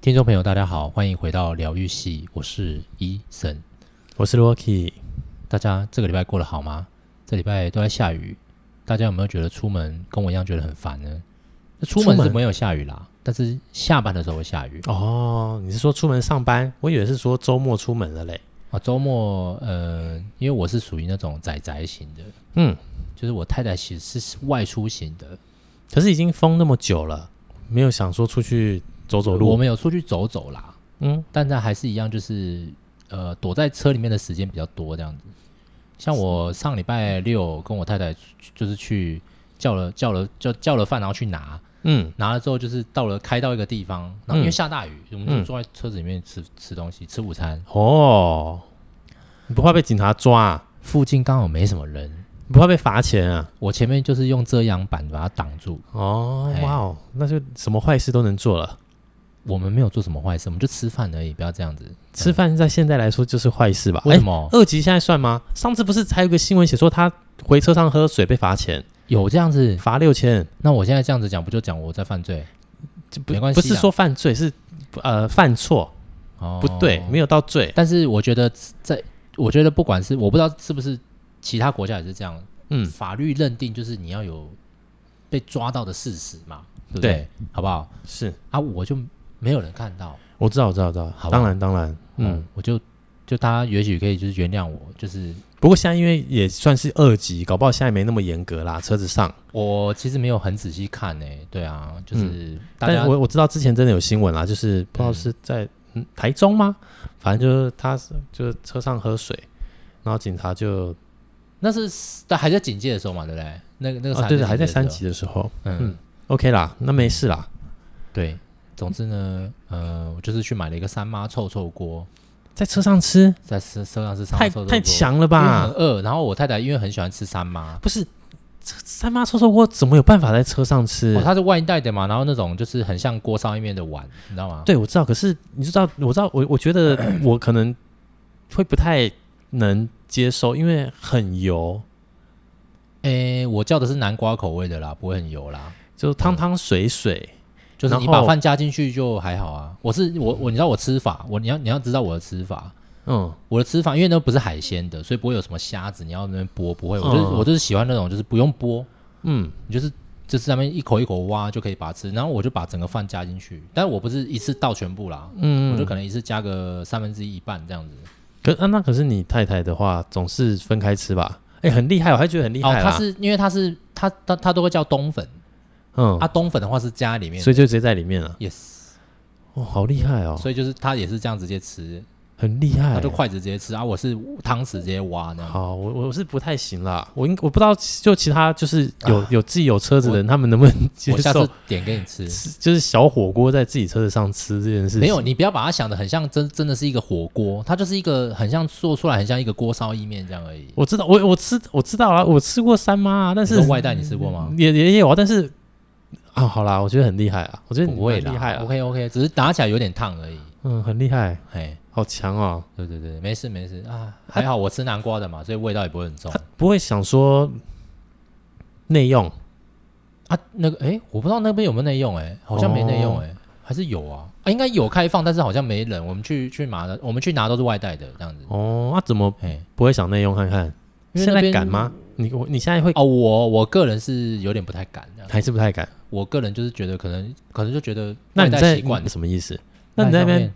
听众朋友，大家好，欢迎回到疗愈系，我是伊森，我是 Rocky。大家这个礼拜过得好吗？这礼拜都在下雨，大家有没有觉得出门跟我一样觉得很烦呢？出门是没有下雨啦，但是下班的时候会下雨。哦，你是说出门上班？我以为是说周末出门了嘞。啊，周末，呃，因为我是属于那种宅宅型的，嗯，就是我太太其实是外出型的，可是已经封那么久了，没有想说出去。走走路，我们有出去走走啦，嗯，但是还是一样，就是呃，躲在车里面的时间比较多这样子。像我上礼拜六跟我太太就是去叫了叫了叫叫了饭，然后去拿，嗯，拿了之后就是到了开到一个地方，然后因为下大雨，嗯、我们就坐在车子里面吃吃东西，吃午餐。哦，你不怕被警察抓啊？附近刚好没什么人，你不怕被罚钱啊？我前面就是用遮阳板把它挡住。哦，哇哦，那就什么坏事都能做了。我们没有做什么坏事，我们就吃饭而已，不要这样子。吃饭在现在来说就是坏事吧？为什么？二级现在算吗？上次不是还有个新闻写说他回车上喝水被罚钱，有这样子罚六千？那我现在这样子讲，不就讲我在犯罪？不没关系，不是说犯罪，是呃犯错，哦，不对，没有到罪。但是我觉得在，我觉得不管是我不知道是不是其他国家也是这样，嗯，法律认定就是你要有被抓到的事实嘛，对不对？对，好不好？是啊，我就。没有人看到，我知道，我知道，知道。好，当然，当然，嗯，嗯，我就就大家也许可以就是原谅我，就是不过现在因为也算是二级，搞不好现在没那么严格啦。车子上，我其实没有很仔细看诶、欸，对啊，就是，嗯、但我我知道之前真的有新闻啦，就是不知道是在、嗯、台中吗？反正就是他就是车上喝水，然后警察就那是在还在警戒的时候嘛，对不对？那个那个、啊、对对，还在三级的时候，嗯，嗯，OK 啦，那没事啦，对。总之呢，呃，我就是去买了一个三妈臭臭锅，在车上吃，在车车上吃三妈臭臭锅，太太强了吧？很饿。然后我太太因为很喜欢吃三妈，不是三妈臭臭锅怎么有办法在车上吃？哦，它是外带的嘛，然后那种就是很像锅烧意面的碗，你知道吗？对，我知道。可是你知道，我知道，我我觉得 我可能会不太能接受，因为很油。诶，我叫的是南瓜口味的啦，不会很油啦，就汤汤水水。就是你把饭加进去就还好啊。我是我我你知道我吃法，我你要你要知道我的吃法。嗯，我的吃法，因为那不是海鲜的，所以不会有什么虾子，你要那边剥不会。我就是、嗯、我就是喜欢那种就是不用剥，嗯，你就是就是上面一口一口挖就可以把它吃。然后我就把整个饭加进去，但是我不是一次倒全部啦，嗯，我就可能一次加个三分之一一半这样子。可啊，那可是你太太的话总是分开吃吧？哎、欸，很厉害，我还觉得很厉害。哦，他是因为他是他他他都会叫冬粉。嗯，啊，冬粉的话是加里面，所以就直接在里面了。Yes，哦，好厉害哦！所以就是他也是这样直接吃，很厉害。他就筷子直接吃啊，我是汤匙直接挖呢。好，我我是不太行啦，我应我不知道，就其他就是有、啊、有自己有车子的人，他们能不能接受？我下次点给你吃，就是小火锅在自己车子上吃这件事情。没有，你不要把它想的很像真真的是一个火锅，它就是一个很像做出来很像一个锅烧意面这样而已。我知道，我我吃我知道了，我吃过三妈啊，但是外带你吃过吗？也也有啊，但是。啊，好啦，我觉得很厉害啊，我觉得你很厉害啊，OK OK，只是打起来有点烫而已。嗯，很厉害，嘿，好强哦。对对对，没事没事啊，还好我吃南瓜的嘛，所以味道也不会很重。不会想说内用啊？那个，哎，我不知道那边有没有内用，哎，好像没内用，哎，还是有啊？啊，应该有开放，但是好像没人。我们去去拿的，我们去拿都是外带的这样子。哦，那怎么不会想内用看看？现在敢吗？你我你现在会哦？我我个人是有点不太敢，还是不太敢。我个人就是觉得可能可能就觉得那你在习惯什么意思？那你在那边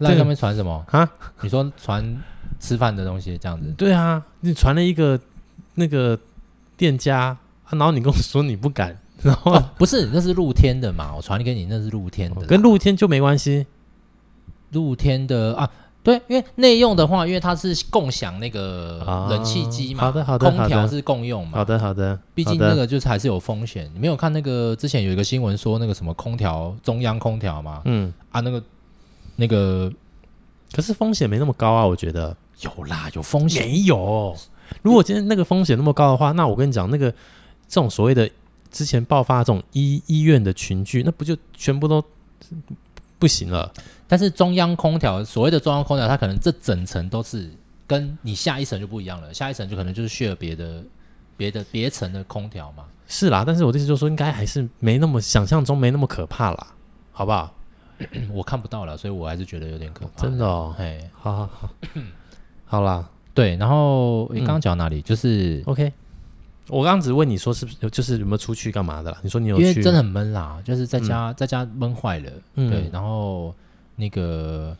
在上面传什么啊？你说传吃饭的东西这样子？对啊，你传了一个那个店家，然后你跟我说你不敢，然后、哦、不是那是露天的嘛？我传给你那是露天的，跟露天就没关系。露天的啊。对，因为内用的话，因为它是共享那个冷气机嘛，好的好的，空调是共用嘛，好的好的。毕竟那个就是还是有风险。你没有看那个之前有一个新闻说那个什么空调中央空调嘛？嗯啊，那个那个，可是风险没那么高啊，我觉得有啦，有风险没有？如果今天那个风险那么高的话，那我跟你讲，那个这种所谓的之前爆发这种医医院的群聚，那不就全部都不行了？但是中央空调，所谓的中央空调，它可能这整层都是跟你下一层就不一样了，下一层就可能就是 share 别的、别的别层的空调嘛。是啦，但是我的意思就是说，应该还是没那么想象中没那么可怕啦，好不好？我看不到了，所以我还是觉得有点可怕。真的哦，哎，好好好，好啦，对，然后你刚刚讲哪里？就是 OK。我刚刚只问你说是不是就是有没有出去干嘛的啦？你说你有去，因为真的很闷啦，就是在家、嗯、在家闷坏了。嗯、对，然后那个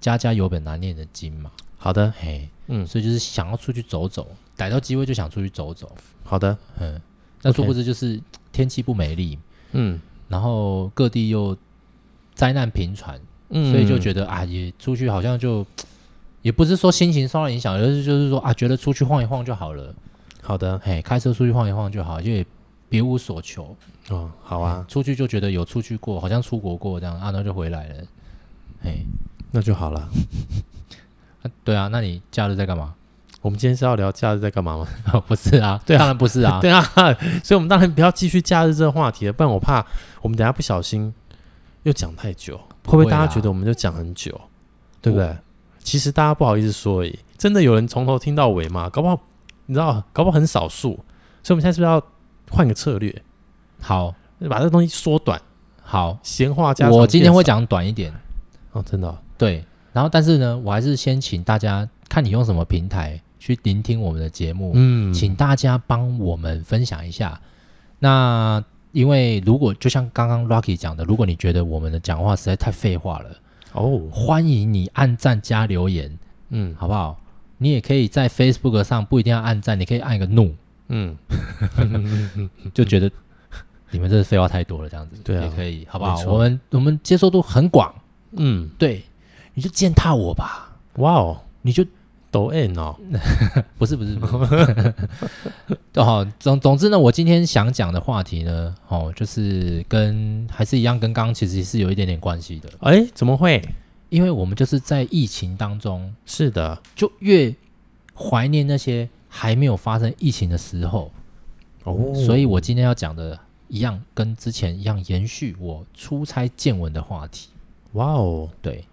家家有本难念的经嘛。好的，嘿，嗯，所以就是想要出去走走，逮到机会就想出去走走。好的，嗯，那殊不知就是天气不美丽，嗯，然后各地又灾难频传，嗯，所以就觉得啊，也出去好像就也不是说心情受到影响，而是就是说啊，觉得出去晃一晃就好了。好的，嘿，开车出去晃一晃就好，因为别无所求。哦，好啊，出去就觉得有出去过，好像出国过这样，啊，那就回来了。嘿，那就好了。啊对啊，那你假日在干嘛？我们今天是要聊假日在干嘛吗？不是啊，对啊，当然不是啊，对啊，所以我们当然不要继续假日这个话题了，不然我怕我们等下不小心又讲太久，会不会大家觉得我们就讲很久？对不对？其实大家不好意思说而已，真的有人从头听到尾吗？搞不好。你知道，搞不好很少数，所以我们现在是不是要换个策略？好，把这个东西缩短。好，闲话加我今天会讲短一点。哦，真的、哦。对，然后但是呢，我还是先请大家看你用什么平台去聆听我们的节目。嗯，请大家帮我们分享一下。那因为如果就像刚刚 Rocky 讲的，如果你觉得我们的讲话实在太废话了，哦，欢迎你按赞加留言。嗯，好不好？你也可以在 Facebook 上不一定要按赞，你可以按一个怒，嗯，就觉得你们这是废话太多了，这样子，对啊，也可以，好不好？我们我们接受度很广，嗯，对，你就践踏我吧，哇哦，你就抖 N 哦，不 是不是，不是，好，总总之呢，我今天想讲的话题呢，哦，就是跟还是一样，跟刚刚其实是有一点点关系的，哎，怎么会？因为我们就是在疫情当中，是的，就越怀念那些还没有发生疫情的时候。哦。所以我今天要讲的一样，跟之前一样，延续我出差见闻的话题。哇哦，对，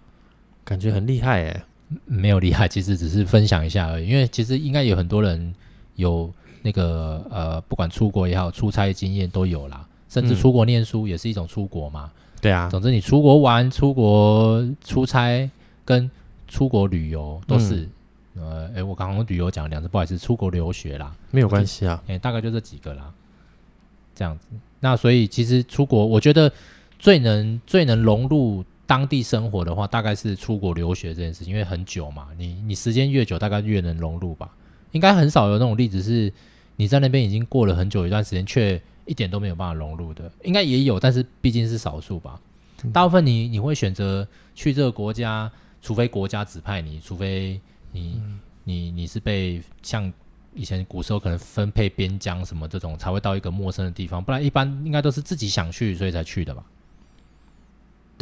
感觉很厉害哎，没有厉害，其实只是分享一下而已。因为其实应该有很多人有那个呃，不管出国也好，出差经验都有啦，甚至出国念书也是一种出国嘛。嗯对啊，总之你出国玩、出国出差跟出国旅游都是，嗯、呃，哎，我刚刚旅游讲了两次，不好意思，出国留学啦，没有关系啊，哎，大概就这几个啦，这样子。那所以其实出国，我觉得最能最能融入当地生活的话，大概是出国留学这件事情，因为很久嘛，你你时间越久，大概越能融入吧。应该很少有那种例子是你在那边已经过了很久一段时间，却一点都没有办法融入的，应该也有，但是毕竟是少数吧。大部分你你会选择去这个国家，除非国家指派你，除非你、嗯、你你是被像以前古时候可能分配边疆什么这种，才会到一个陌生的地方，不然一般应该都是自己想去，所以才去的吧？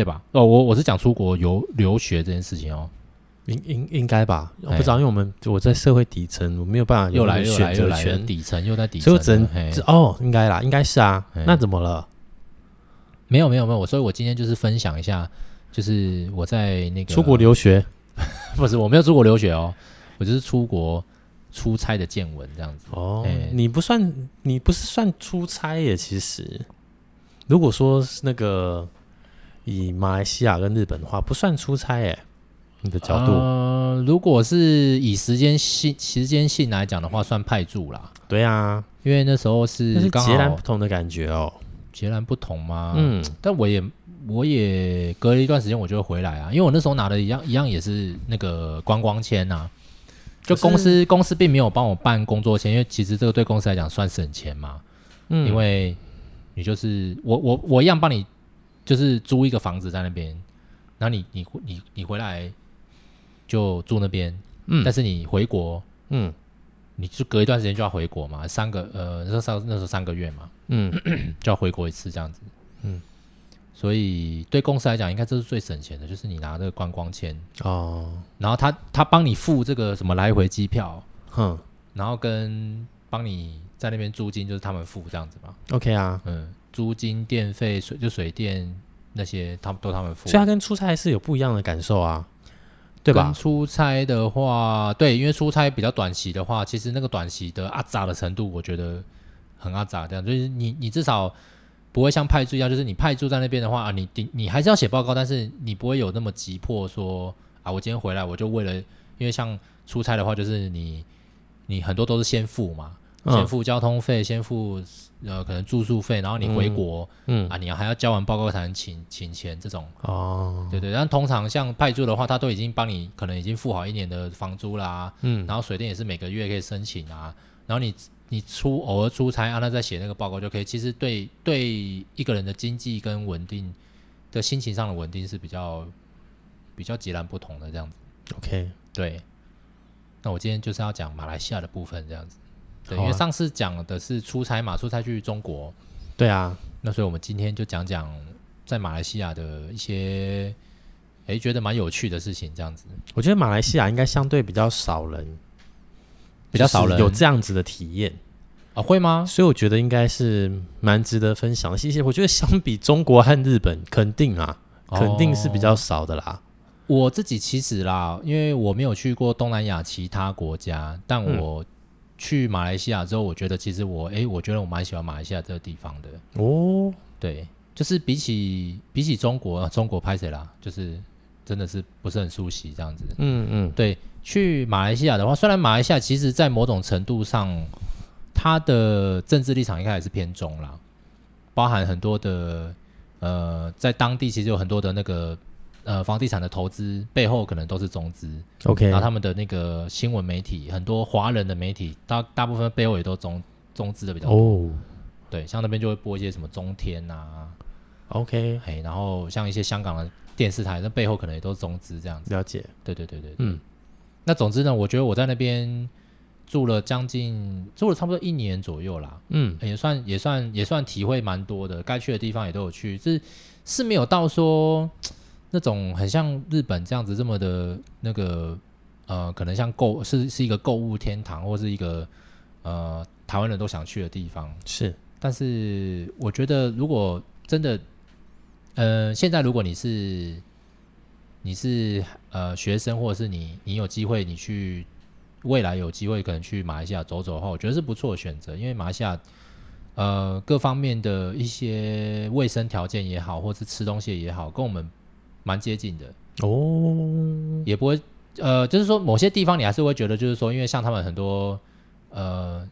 对吧？哦，我我是讲出国游留学这件事情哦。应应应该吧，我不知道，因为我们我在社会底层，我没有办法有选择权，又来又来又来底层又在底层，所以我只能哦，应该啦，应该是啊，那怎么了？没有没有没有，我所以，我今天就是分享一下，就是我在那个出国留学，不是我没有出国留学哦，我就是出国出差的见闻这样子哦。你不算，你不是算出差耶？其实，如果说是那个以马来西亚跟日本的话，不算出差耶。你的角度，呃，如果是以时间性时间性来讲的话，算派驻啦。对啊，因为那时候是截然不同的感觉哦，截然不同吗？嗯，但我也我也隔了一段时间我就会回来啊，因为我那时候拿的一样一样也是那个观光签呐、啊，就公司公司并没有帮我办工作签，因为其实这个对公司来讲算省钱嘛，嗯，因为你就是我我我一样帮你就是租一个房子在那边，然后你你你你回来。就住那边，嗯，但是你回国，嗯，你就隔一段时间就要回国嘛，三个，呃，那时候三那时候三个月嘛，嗯，就要回国一次这样子，嗯，所以对公司来讲，应该这是最省钱的，就是你拿这个观光签。哦，然后他他帮你付这个什么来回机票，哼，然后跟帮你在那边租金就是他们付这样子嘛，OK 啊，嗯，租金、电费、水就水电那些，他们都他们付，所以他跟出差是有不一样的感受啊。对吧？出差的话，对，因为出差比较短期的话，其实那个短期的阿杂的程度，我觉得很阿杂。这样就是你，你至少不会像派驻一样，就是你派驻在那边的话啊，你你你还是要写报告，但是你不会有那么急迫说啊，我今天回来我就为了，因为像出差的话，就是你你很多都是先付嘛，嗯、先付交通费，先付呃可能住宿费，然后你回国，嗯，嗯啊，你还要交完报告才能请请钱这种哦，对对，但通常像派驻的话，他都已经帮你可能已经付好一年的房租啦，嗯，然后水电也是每个月可以申请啊，然后你。你出偶尔出差，啊，那再写那个报告就可以。其实对对一个人的经济跟稳定的心情上的稳定是比较比较截然不同的这样子。OK，对。那我今天就是要讲马来西亚的部分这样子。对，啊、因为上次讲的是出差嘛，出差去中国。对啊。那所以我们今天就讲讲在马来西亚的一些哎觉得蛮有趣的事情这样子。我觉得马来西亚应该相对比较少人。比较少人有这样子的体验啊？会吗？所以我觉得应该是蛮值得分享的。谢谢。我觉得相比中国和日本，肯定啊，肯定是比较少的啦。哦，我自己其实啦，因为我没有去过东南亚其他国家，但我去马来西亚之后，我觉得其实我哎、欸，我觉得我蛮喜欢马来西亚这个地方的哦。对，就是比起比起中国，中国拍谁啦？就是真的是不是很熟悉这样子。嗯嗯，对。去马来西亚的话，虽然马来西亚其实在某种程度上，它的政治立场应该也是偏中啦，包含很多的呃，在当地其实有很多的那个呃房地产的投资背后可能都是中资，OK，然后他们的那个新闻媒体，很多华人的媒体，大大部分背后也都中中资的比较多，oh. 对，像那边就会播一些什么中天啊，OK，嘿，然后像一些香港的电视台，那背后可能也都是中资这样子，了解，对对对对，对，嗯。那总之呢，我觉得我在那边住了将近住了差不多一年左右啦，嗯，也算也算也算体会蛮多的，该去的地方也都有去，是是没有到说那种很像日本这样子这么的那个呃，可能像购是是一个购物天堂或是一个呃台湾人都想去的地方，是，但是我觉得如果真的，呃，现在如果你是。你是呃学生，或者是你你有机会，你去未来有机会可能去马来西亚走走的话，我觉得是不错的选择。因为马来西亚呃各方面的一些卫生条件也好，或是吃东西也好，跟我们蛮接近的。哦。也不会呃，就是说某些地方你还是会觉得，就是说，因为像他们很多呃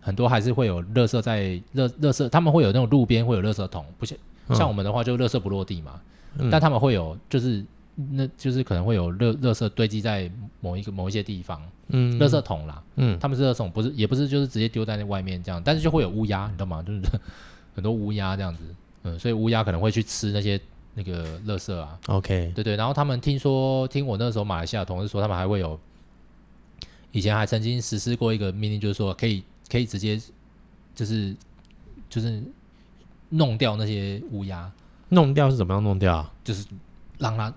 很多还是会有垃圾在垃垃圾，他们会有那种路边会有垃圾桶，不像像我们的话就垃圾不落地嘛，嗯、但他们会有就是。那就是可能会有垃垃圾堆积在某一个某一些地方，嗯，垃圾桶啦，嗯，他们是垃圾桶，不是也不是就是直接丢在那外面这样，但是就会有乌鸦，你知道吗？就是 很多乌鸦这样子，嗯，所以乌鸦可能会去吃那些那个垃圾啊。OK，对对，然后他们听说，听我那时候马来西亚同事说，他们还会有以前还曾经实施过一个命令，就是说可以可以直接就是就是弄掉那些乌鸦，弄掉是怎么样弄掉？就是让它。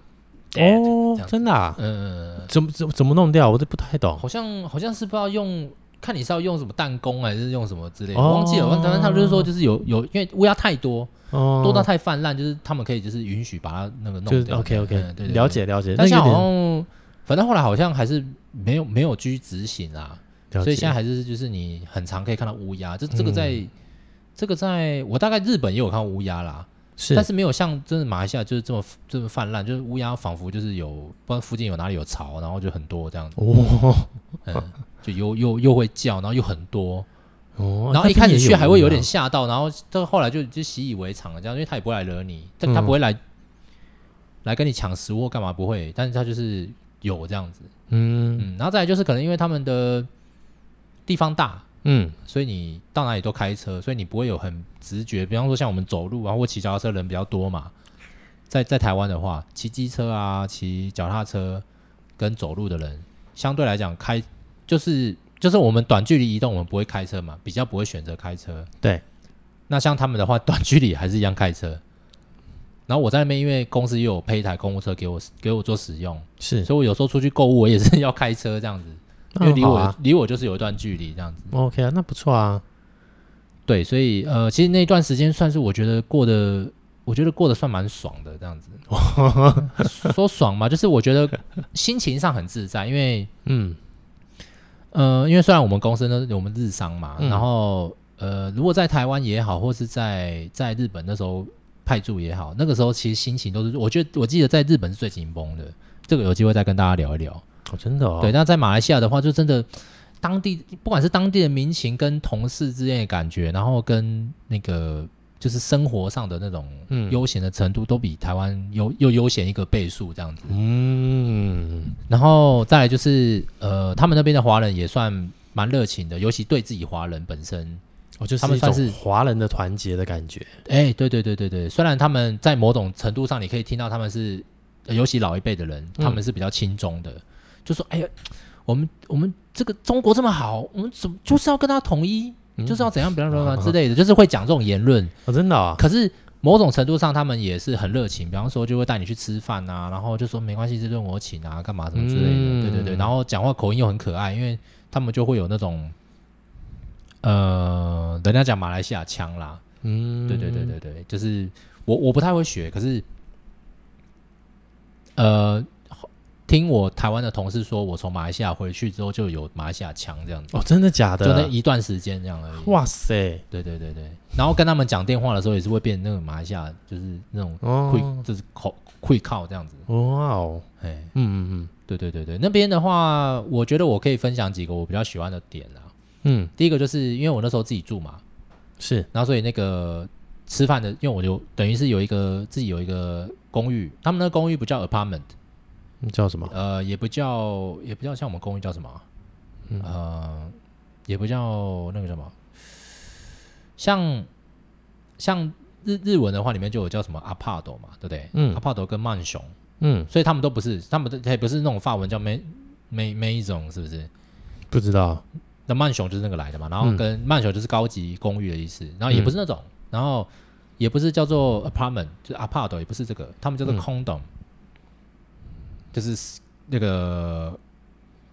哦，真的啊？嗯，怎么怎么怎么弄掉？我都不太懂。好像好像是不知道用，看你是要用什么弹弓还是用什么之类的，我忘记了。反正他们就是说，就是有有，因为乌鸦太多，多到太泛滥，就是他们可以就是允许把它那个弄掉。OK OK，对，了解了解。但是好像反正后来好像还是没有没有去执行啊，所以现在还是就是你很常可以看到乌鸦。这这个在这个在我大概日本也有看到乌鸦啦。是，但是没有像真的马来西亚就是这么这么泛滥，就是乌鸦仿佛就是有不知道附近有哪里有巢，然后就很多这样。子，哦，嗯，就又又又会叫，然后又很多，哦，然后一开始去还会有点吓到，然后到后来就就习以为常了，这样，因为他也不会来惹你，但他不会来、嗯、来跟你抢食物干嘛不会，但是他就是有这样子，嗯。嗯，然后再来就是可能因为他们的地方大。嗯，所以你到哪里都开车，所以你不会有很直觉。比方说像我们走路啊，或骑脚踏车人比较多嘛，在在台湾的话，骑机车啊、骑脚踏车跟走路的人，相对来讲开就是就是我们短距离移动，我们不会开车嘛，比较不会选择开车。对，那像他们的话，短距离还是一样开车。然后我在那边，因为公司又有配一台公务车给我给我做使用，是，所以我有时候出去购物，我也是要开车这样子。因为离我离、啊、我就是有一段距离这样子，OK 啊，那不错啊。对，所以呃，其实那段时间算是我觉得过得，我觉得过得算蛮爽的这样子。说爽嘛，就是我觉得 心情上很自在，因为嗯呃，因为虽然我们公司呢，我们日商嘛，嗯、然后呃，如果在台湾也好，或是在在日本那时候派驻也好，那个时候其实心情都是，我觉得我记得在日本是最紧绷的。这个有机会再跟大家聊一聊。哦，真的哦。对，那在马来西亚的话，就真的当地不管是当地的民情跟同事之间的感觉，然后跟那个就是生活上的那种悠闲的程度，都比台湾悠又悠闲一个倍数这样子。嗯，然后再来就是呃，他们那边的华人也算蛮热情的，尤其对自己华人本身。哦，就是他们算是华人的团结的感觉。哎，对对对对对，虽然他们在某种程度上，你可以听到他们是，尤其老一辈的人，他们是比较亲中的，嗯、就说：“哎呀，我们我们这个中国这么好，我们怎么就是要跟他统一，嗯、就是要怎样，怎样怎样之类的，就是会讲这种言论。哦”真的啊？可是某种程度上，他们也是很热情，比方说就会带你去吃饭啊，然后就说没关系，这顿我请啊，干嘛什么之类的。嗯、对对对，然后讲话口音又很可爱，因为他们就会有那种。呃，人家讲马来西亚腔啦，嗯，对对对对对，就是我我不太会学，可是，呃，听我台湾的同事说，我从马来西亚回去之后就有马来西亚腔这样子。哦，真的假的？就那一段时间这样而已。哇塞，对对对对，然后跟他们讲电话的时候也是会变那个马来西亚，就是那种会、哦、就是口会靠这样子。哇哦，哎，嗯嗯嗯，对对对对，那边的话，我觉得我可以分享几个我比较喜欢的点啦。嗯，第一个就是因为我那时候自己住嘛，是，然后所以那个吃饭的，因为我就等于是有一个自己有一个公寓，他们那公寓不叫 apartment，叫什么？呃，也不叫，也不叫像我们公寓叫什么？嗯、呃，也不叫那个什么，像像日日文的话，里面就有叫什么 apart 嘛，对不对？嗯，apart 跟曼雄，嗯，所以他们都不是，他们都也不是那种法文叫 maison maison，是不是？不知道。那曼雄就是那个来的嘛，然后跟曼雄就是高级公寓的意思，嗯、然后也不是那种，然后也不是叫做 apartment，就是 apart，也不是这个，他们叫做 condo，、嗯、就是那个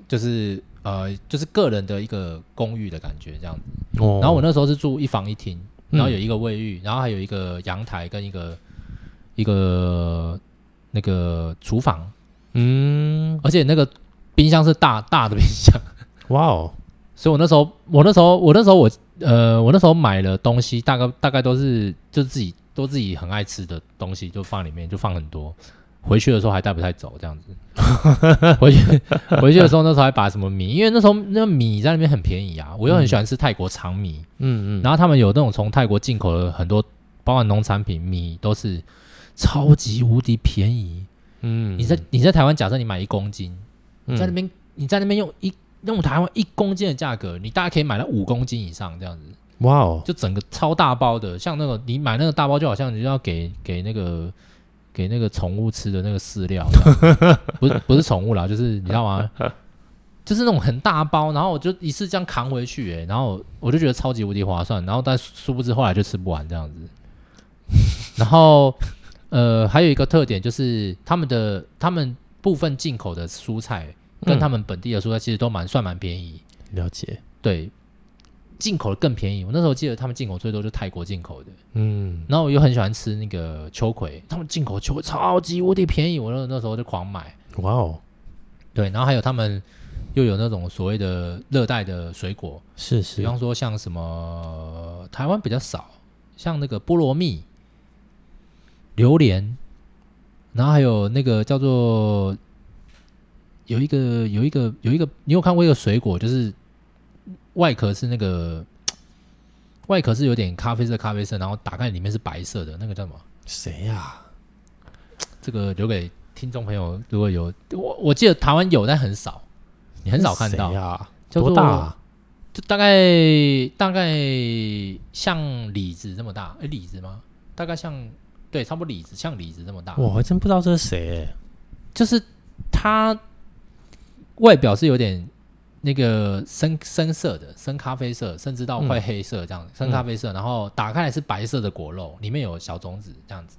就是呃就是个人的一个公寓的感觉这样子。哦、然后我那时候是住一房一厅，然后有一个卫浴，然后还有一个阳台跟一个一个那个厨房，嗯，而且那个冰箱是大大的冰箱，哇哦。所以我那时候，我那时候，我那时候我，我呃，我那时候买了东西，大概大概都是就自己都自己很爱吃的东西，就放里面，就放很多。回去的时候还带不太走，这样子。回去回去的时候，那时候还把什么米，因为那时候那个米在那边很便宜啊，我又很喜欢吃泰国长米，嗯嗯，然后他们有那种从泰国进口的很多，包含农产品米都是超级无敌便宜，嗯，你在你在台湾，假设你买一公斤，在那边你在那边用一。用台湾一公斤的价格，你大概可以买到五公斤以上这样子。哇哦！就整个超大包的，像那个你买那个大包，就好像你就要给给那个给那个宠物吃的那个饲料，不是不是宠物啦，就是你知道吗？就是那种很大包，然后我就一次这样扛回去，欸，哎，然后我就觉得超级无敌划算，然后但殊不知后来就吃不完这样子。然后呃，还有一个特点就是他们的他们部分进口的蔬菜。跟他们本地的蔬菜其实都蛮算蛮便宜，了解。对，进口的更便宜。我那时候记得他们进口最多就泰国进口的，嗯。然后我又很喜欢吃那个秋葵，他们进口秋葵超级无敌便宜，我那那时候就狂买。哇哦，对。然后还有他们又有那种所谓的热带的水果，是是。比方说像什么台湾比较少，像那个菠萝蜜、榴莲，然后还有那个叫做。有一个有一个有一个，你有看过一个水果，就是外壳是那个 外壳是有点咖啡色，咖啡色，然后打开里面是白色的，那个叫什么？谁呀、啊？这个留给听众朋友，如果有我我记得台湾有，但很少，你很少看到呀。多大、啊？就大概大概像李子这么大？哎，李子吗？大概像对，差不多李子，像李子这么大。我还真不知道这是谁、欸，就是他。外表是有点那个深深色的，深咖啡色，甚至到快黑色这样，嗯、深咖啡色，然后打开来是白色的果肉，里面有小种子这样子，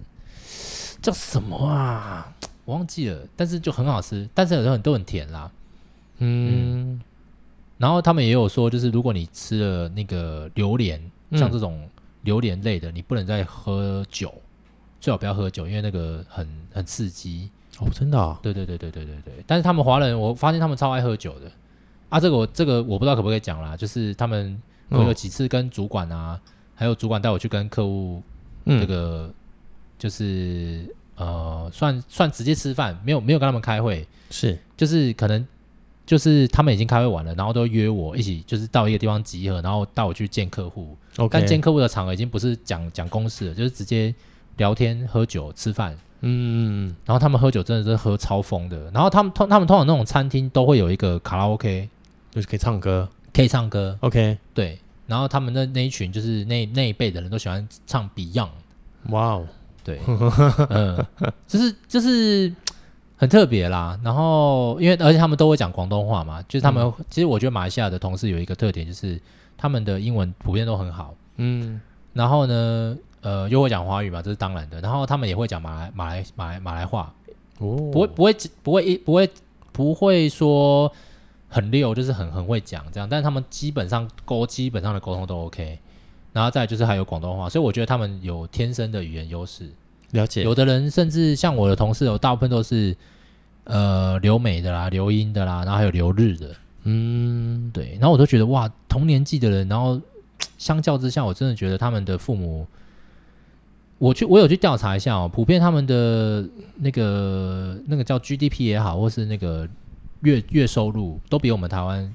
叫什么啊？我忘记了，但是就很好吃，但是有时候都很甜啦。嗯，嗯，然后他们也有说，就是如果你吃了那个榴莲，像这种榴莲类的，你不能再喝酒，最好不要喝酒，因为那个很很刺激。哦，真的啊？对对对对对对对。但是他们华人，我发现他们超爱喝酒的啊。这个我这个我不知道可不可以讲啦。就是他们我有几次跟主管啊，还有主管带我去跟客户这个就是呃，算算直接吃饭，没有没有跟他们开会，是就是可能。就是他们已经开会完了，然后都约我一起，就是到一个地方集合，然后带我去见客户。Okay. 但见客户的场合已经不是讲讲公事了，就是直接聊天、喝酒、吃饭。嗯，然后他们喝酒真的是喝超疯的。然后他们通他们通常那种餐厅都会有一个卡拉 OK，就是可以唱歌，可以唱歌。OK，对。然后他们的那一群就是那那一辈的人都喜欢唱 Beyond。哇哦，对，嗯，就 是就是。很特别啦，然后因为而且他们都会讲广东话嘛，就是他们、嗯、其实我觉得马来西亚的同事有一个特点，就是他们的英文普遍都很好，嗯，然后呢，呃，又会讲华语嘛，这是当然的，然后他们也会讲马来马来马来马来话，哦，不会不会不会一不会不会说很溜，就是很很会讲这样，但是他们基本上沟基本上的沟通都 OK，然后再就是还有广东话，所以我觉得他们有天生的语言优势。了解，有的人甚至像我的同事，有大部分都是呃留美的啦、留英的啦，然后还有留日的，嗯，对。然后我都觉得哇，同年纪的人，然后 相较之下，我真的觉得他们的父母，我去我有去调查一下哦，普遍他们的那个那个叫 GDP 也好，或是那个月月收入，都比我们台湾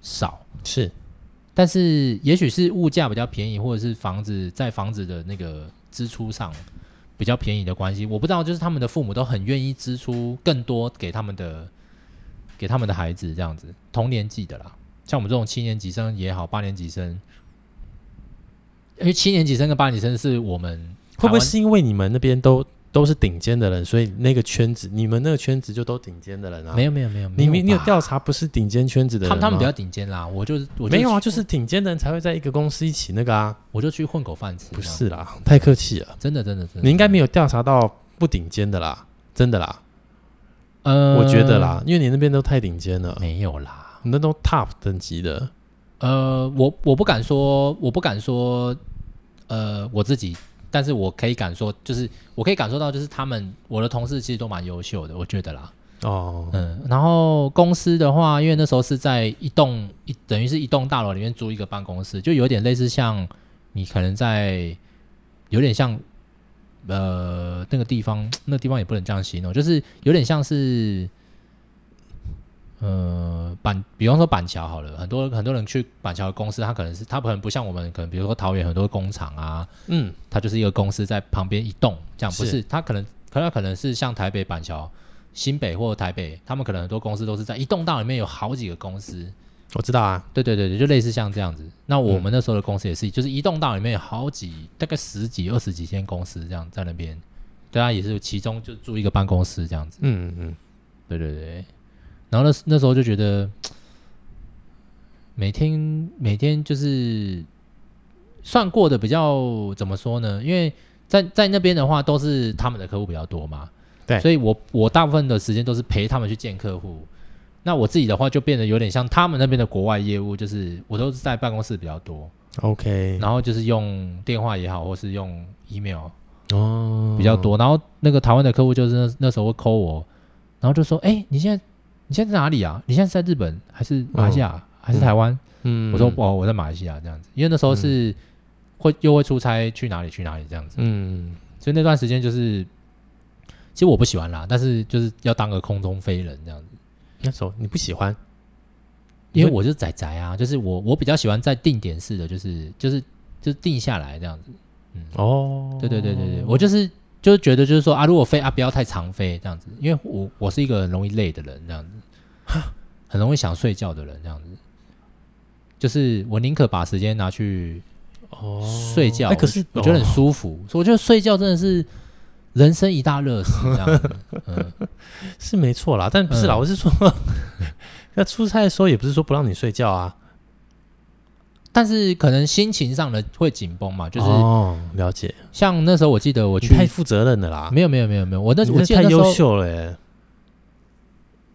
少。是，但是也许是物价比较便宜，或者是房子在房子的那个支出上。比较便宜的关系，我不知道，就是他们的父母都很愿意支出更多给他们的，给他们的孩子这样子，同年纪的啦，像我们这种七年级生也好，八年级生，因为七年级生跟八年级生是我们会不会是因为你们那边都？都是顶尖的人，所以那个圈子，你们那个圈子就都顶尖的人啊？没有没有没有，你你有调查不是顶尖圈子的人？他们他们比较顶尖啦，我就是我就没有啊，就是顶尖的人才会在一个公司一起那个啊，我就去混口饭吃。不是啦，太客气了，真的真的真的，你应该没有调查到不顶尖的啦，真的啦。呃，我觉得啦，因为你那边都太顶尖了，没有啦，你那都 top 等级的。呃，我我不敢说，我不敢说，呃，我自己。但是我可以感受，就是我可以感受到，就是他们我的同事其实都蛮优秀的，我觉得啦。哦，嗯，然后公司的话，因为那时候是在一栋一等于是一栋大楼里面租一个办公室，就有点类似像你可能在有点像呃那个地方，那个地方也不能这样形容，就是有点像是。呃，板，比方说板桥好了，很多很多人去板桥的公司，他可能是他可能不像我们，可能比如说桃园很多工厂啊，嗯，他就是一个公司在旁边一栋，这样不是？他可能，可能可能是像台北板桥、新北或台北，他们可能很多公司都是在一栋大里面有好几个公司。我知道啊，对对对对，就类似像这样子。那我们那时候的公司也是，嗯、就是一栋大里面有好几，大概十几、二十几间公司这样在那边，对啊，也是其中就住一个办公室这样子。嗯嗯嗯，对对对。然后那那时候就觉得，每天每天就是算过得比较怎么说呢？因为在在那边的话，都是他们的客户比较多嘛，对，所以我我大部分的时间都是陪他们去见客户。那我自己的话，就变得有点像他们那边的国外业务，就是我都是在办公室比较多，OK，然后就是用电话也好，或是用 email 哦比较多。然后那个台湾的客户就是那那时候会 call 我，然后就说：“哎，你现在。”你现在在哪里啊？你现在是在日本还是马来西亚、哦、还是台湾？嗯，我说哦，我在马来西亚这样子，因为那时候是会、嗯、又会出差去哪里去哪里这样子。嗯，所以那段时间就是，其实我不喜欢啦，但是就是要当个空中飞人这样子。那时候你不喜欢，因为我是宅宅啊，就是我我比较喜欢在定点式的，就是就是就是定下来这样子。嗯，哦，对对对对对，我就是。就是觉得，就是说啊，如果飞啊，不要太长飞这样子，因为我我是一个很容易累的人，这样子，很容易想睡觉的人，这样子，就是我宁可把时间拿去哦。睡觉，可是我觉得很舒服，所以我觉得睡觉真的是人生一大乐事，这样子，嗯，是没错啦，但不是啦，我是说，那出差的时候也不是说不让你睡觉啊。但是可能心情上的会紧绷嘛，就是哦，了解。像那时候我记得我去太负责任的啦，没有没有没有没有，我那我记得太优秀了耶。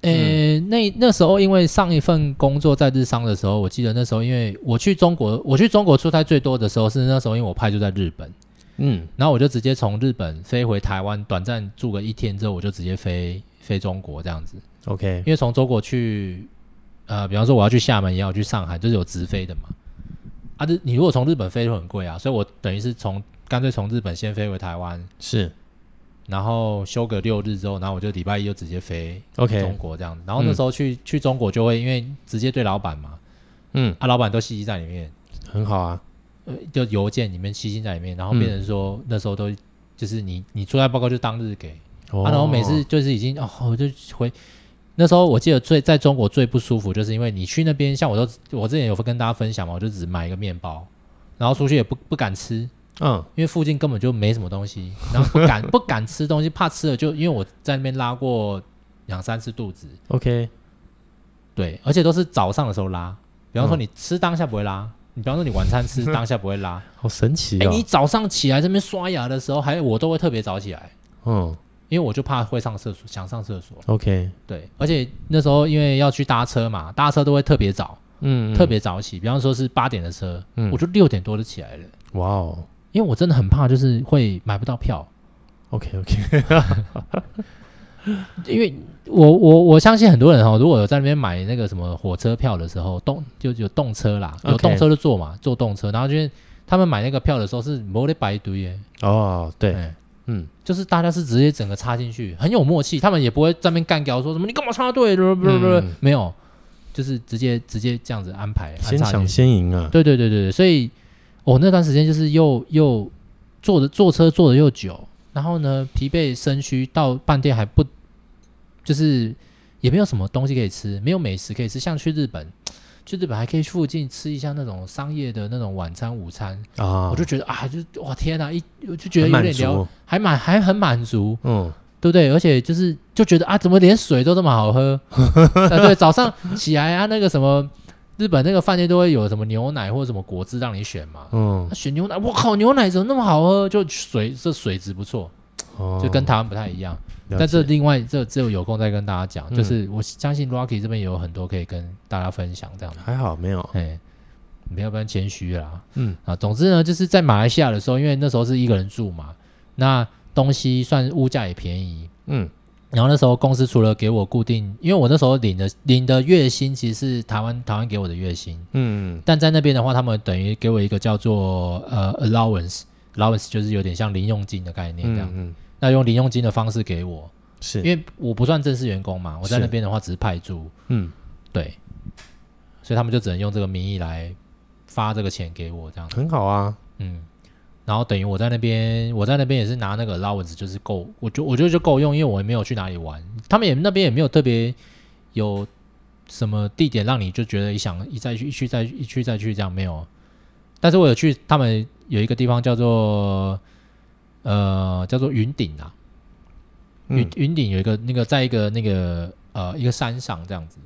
呃、欸，嗯、那那时候因为上一份工作在日商的时候，我记得那时候因为我去中国，我去中国出差最多的时候是那时候，因为我派驻在日本，嗯，然后我就直接从日本飞回台湾，短暂住个一天之后，我就直接飞飞中国这样子。OK，因为从中国去，呃，比方说我要去厦门也要去上海，就是有直飞的嘛。啊，这你如果从日本飞就很贵啊，所以我等于是从干脆从日本先飞回台湾，是，然后休个六日之后，然后我就礼拜一就直接飞 OK 中国这样，然后那时候去、嗯、去中国就会因为直接对老板嘛，嗯，啊，老板都吸在里面，很好啊，呃，就邮件里面吸进在里面，然后变成说、嗯、那时候都就是你你出差报告就当日给，哦、啊，然后每次就是已经哦，我就回。那时候我记得最在中国最不舒服，就是因为你去那边，像我都我之前有跟大家分享嘛，我就只买一个面包，然后出去也不不敢吃，嗯，因为附近根本就没什么东西，然后不敢 不敢吃东西，怕吃了就因为我在那边拉过两三次肚子，OK，对，而且都是早上的时候拉，比方说你吃当下不会拉，你比方说你晚餐吃当下不会拉，好神奇啊、哦！你早上起来这边刷牙的时候，还我都会特别早起来，嗯。因为我就怕会上厕所，想上厕所。OK，对，而且那时候因为要去搭车嘛，搭车都会特别早，嗯，嗯，特别早起。比方说是八点的车，嗯，我就六点多就起来了。哇哦，因为我真的很怕，就是会买不到票。OK OK，因为我我我相信很多人哈，如果有在那边买那个什么火车票的时候，动就有动车啦，有动车就坐嘛，坐动车，然后就是他们买那个票的时候是没得排队耶。哦，对。嗯，就是大家是直接整个插进去，很有默契，他们也不会在那边干掉说什么你干嘛插队，不不不，没有，就是直接直接这样子安排，先抢先赢啊！对对对对对，所以我、哦、那段时间就是又又坐的坐车坐的又久，然后呢疲惫身躯，到饭店还不就是也没有什么东西可以吃，没有美食可以吃，像去日本。去日本还可以附近吃一下那种商业的那种晚餐、午餐啊，哦、我就觉得啊，就哇天哪，一我就觉得有点聊，还满还很满足，嗯，对不对？而且就是就觉得啊，怎么连水都这么好喝？啊、对，早上起来啊，那个什么日本那个饭店都会有什么牛奶或者什么果汁让你选嘛，嗯，啊、选牛奶，我靠，牛奶怎么那么好喝？就水这水质不错，哦、就跟台湾不太一样。但这另外这只有有空再跟大家讲，嗯、就是我相信 Rocky 这边也有很多可以跟大家分享，这样。还好没有，哎，没有不然谦虚啦，嗯。啊，总之呢，就是在马来西亚的时候，因为那时候是一个人住嘛，那东西算物价也便宜，嗯，然后那时候公司除了给我固定，因为我那时候领的领的月薪其实是台湾台湾给我的月薪，嗯，但在那边的话，他们等于给我一个叫做呃 allowance allowance 就是有点像零用金的概念这样，嗯。嗯。那用零用金的方式给我，是。因为我不算正式员工嘛，我在那边的话只是派驻，嗯，对，所以他们就只能用这个名义来发这个钱给我，这样。很好啊，嗯，然后等于我在那边，我在那边也是拿那个 allowance 就是够，我就我觉得就够用，因为我也没有去哪里玩，他们也那边也没有特别有什么地点让你就觉得一想一再去一去再一去再去这样没有，但是我有去他们有一个地方叫做。呃，叫做云顶啊，云云顶有一个那个，在一个那个呃一个山上这样子，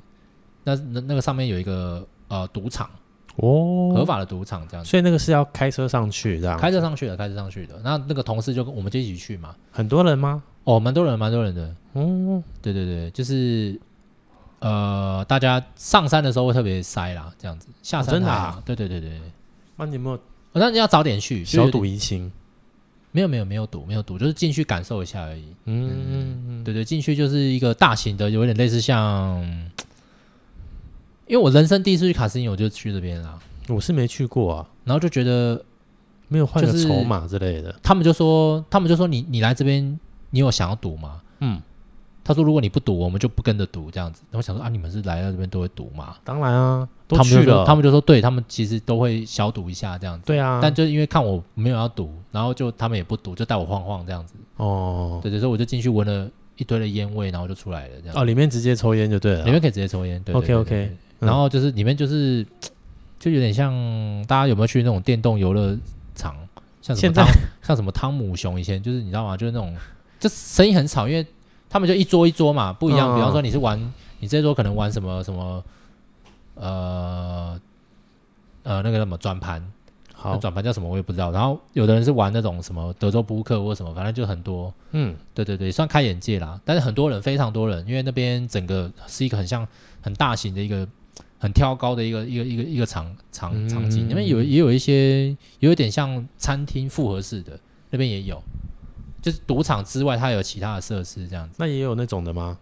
那那那个上面有一个呃赌场哦，合法的赌场这样子，所以那个是要开车上去这样，开车上去的，开车上去的。那那个同事就跟我们就一起去嘛，很多人吗？哦，蛮多人，蛮多人的。嗯，对对对，就是呃，大家上山的时候会特别塞啦，这样子下山真的啊，对对对对。那你有没有？那你要早点去，小赌怡情。没有没有没有赌没有赌，就是进去感受一下而已。嗯，嗯对对，进去就是一个大型的，有点类似像，因为我人生第一次去卡斯尼，我就去这边啦。我是没去过啊，然后就觉得没有换个筹码之类的。他们就说，他们就说你你来这边，你有想要赌吗？嗯。他说：“如果你不赌，我们就不跟着赌这样子。”然后我想说：“啊，你们是来到这边都会赌吗？”当然啊，都他们就说：“他们就说，对他们其实都会小赌一下这样子。”对啊，但就因为看我没有要赌，然后就他们也不赌，就带我晃晃这样子。哦，对对，所以我就进去闻了一堆的烟味，然后就出来了这样。哦，里面直接抽烟就对了，里面可以直接抽烟。对，OK OK。然后就是里面就是就有点像大家有没有去那种电动游乐场？像什么汤像什么汤姆熊以前就是你知道吗？就是那种就声音很吵，因为。他们就一桌一桌嘛，不一样。比方说你是玩，你这桌可能玩什么什么，呃呃，那个什么转盘，好，转盘叫什么我也不知道。然后有的人是玩那种什么德州扑克或什么，反正就很多。嗯，对对对，算开眼界啦。但是很多人，非常多人，因为那边整个是一个很像很大型的一个很挑高的一个一个一个一个场场场景。那边有也有一些有一点像餐厅复合式的，那边也有。就是赌场之外，它有其他的设施这样子。那也有那种的吗？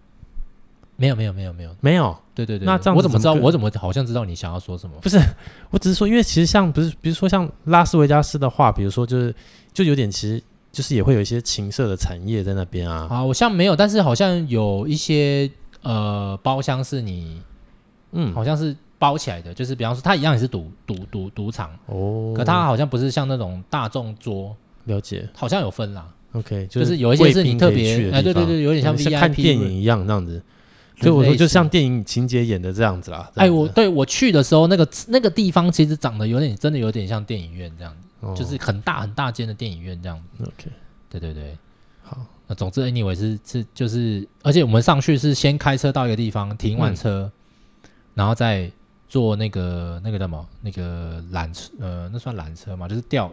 没有没有没有没有没有，对对对。那这样我怎么知道？我怎么好像知道你想要说什么？不是，我只是说，因为其实像不是，比如说像拉斯维加斯的话，比如说就是就有点，其实就是也会有一些情色的产业在那边啊。啊，我像没有，但是好像有一些呃包厢是你，嗯，好像是包起来的，就是比方说它一样也是赌赌赌赌场。哦，可它好像不是像那种大众桌，了解，好像有分啦。OK，就是有一些是你特别哎，对对对，有点像 VIP 看电影一样那样子。所以我说，就像电影情节演的这样子啦。哎，我对我去的时候，那个那个地方其实长得有点，真的有点像电影院这样子，就是很大很大间的电影院这样子。OK，对对对，好。那总之，anyway 是是就是，而且我们上去是先开车到一个地方停完车，然后再坐那个那个叫什么？那个缆车，呃，那算缆车嘛，就是吊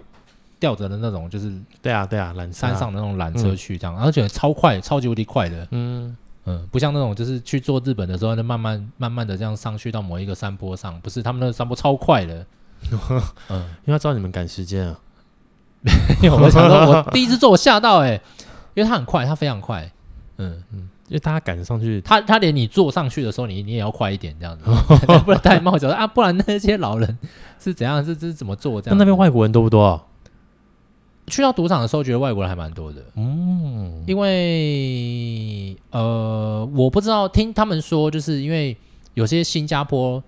吊着的那种，就是对啊对啊，缆山上的那种缆车去这样，而且超快，超级无敌快的，嗯。嗯，不像那种就是去做日本的时候，就慢慢慢慢的这样上去到某一个山坡上，不是他们那个山坡超快的。嗯，因为要知道你们赶时间啊。因为我想说，我第一次坐我吓到哎、欸，因为它很快，它非常快。嗯。嗯，因为大家赶上去，他他连你坐上去的时候，你你也要快一点这样子，不然戴帽子啊，不然那些老人是怎样？是是怎么做这样？那那边外国人多不多啊？去到赌场的时候，觉得外国人还蛮多的。嗯，因为呃，我不知道，听他们说，就是因为有些新加坡，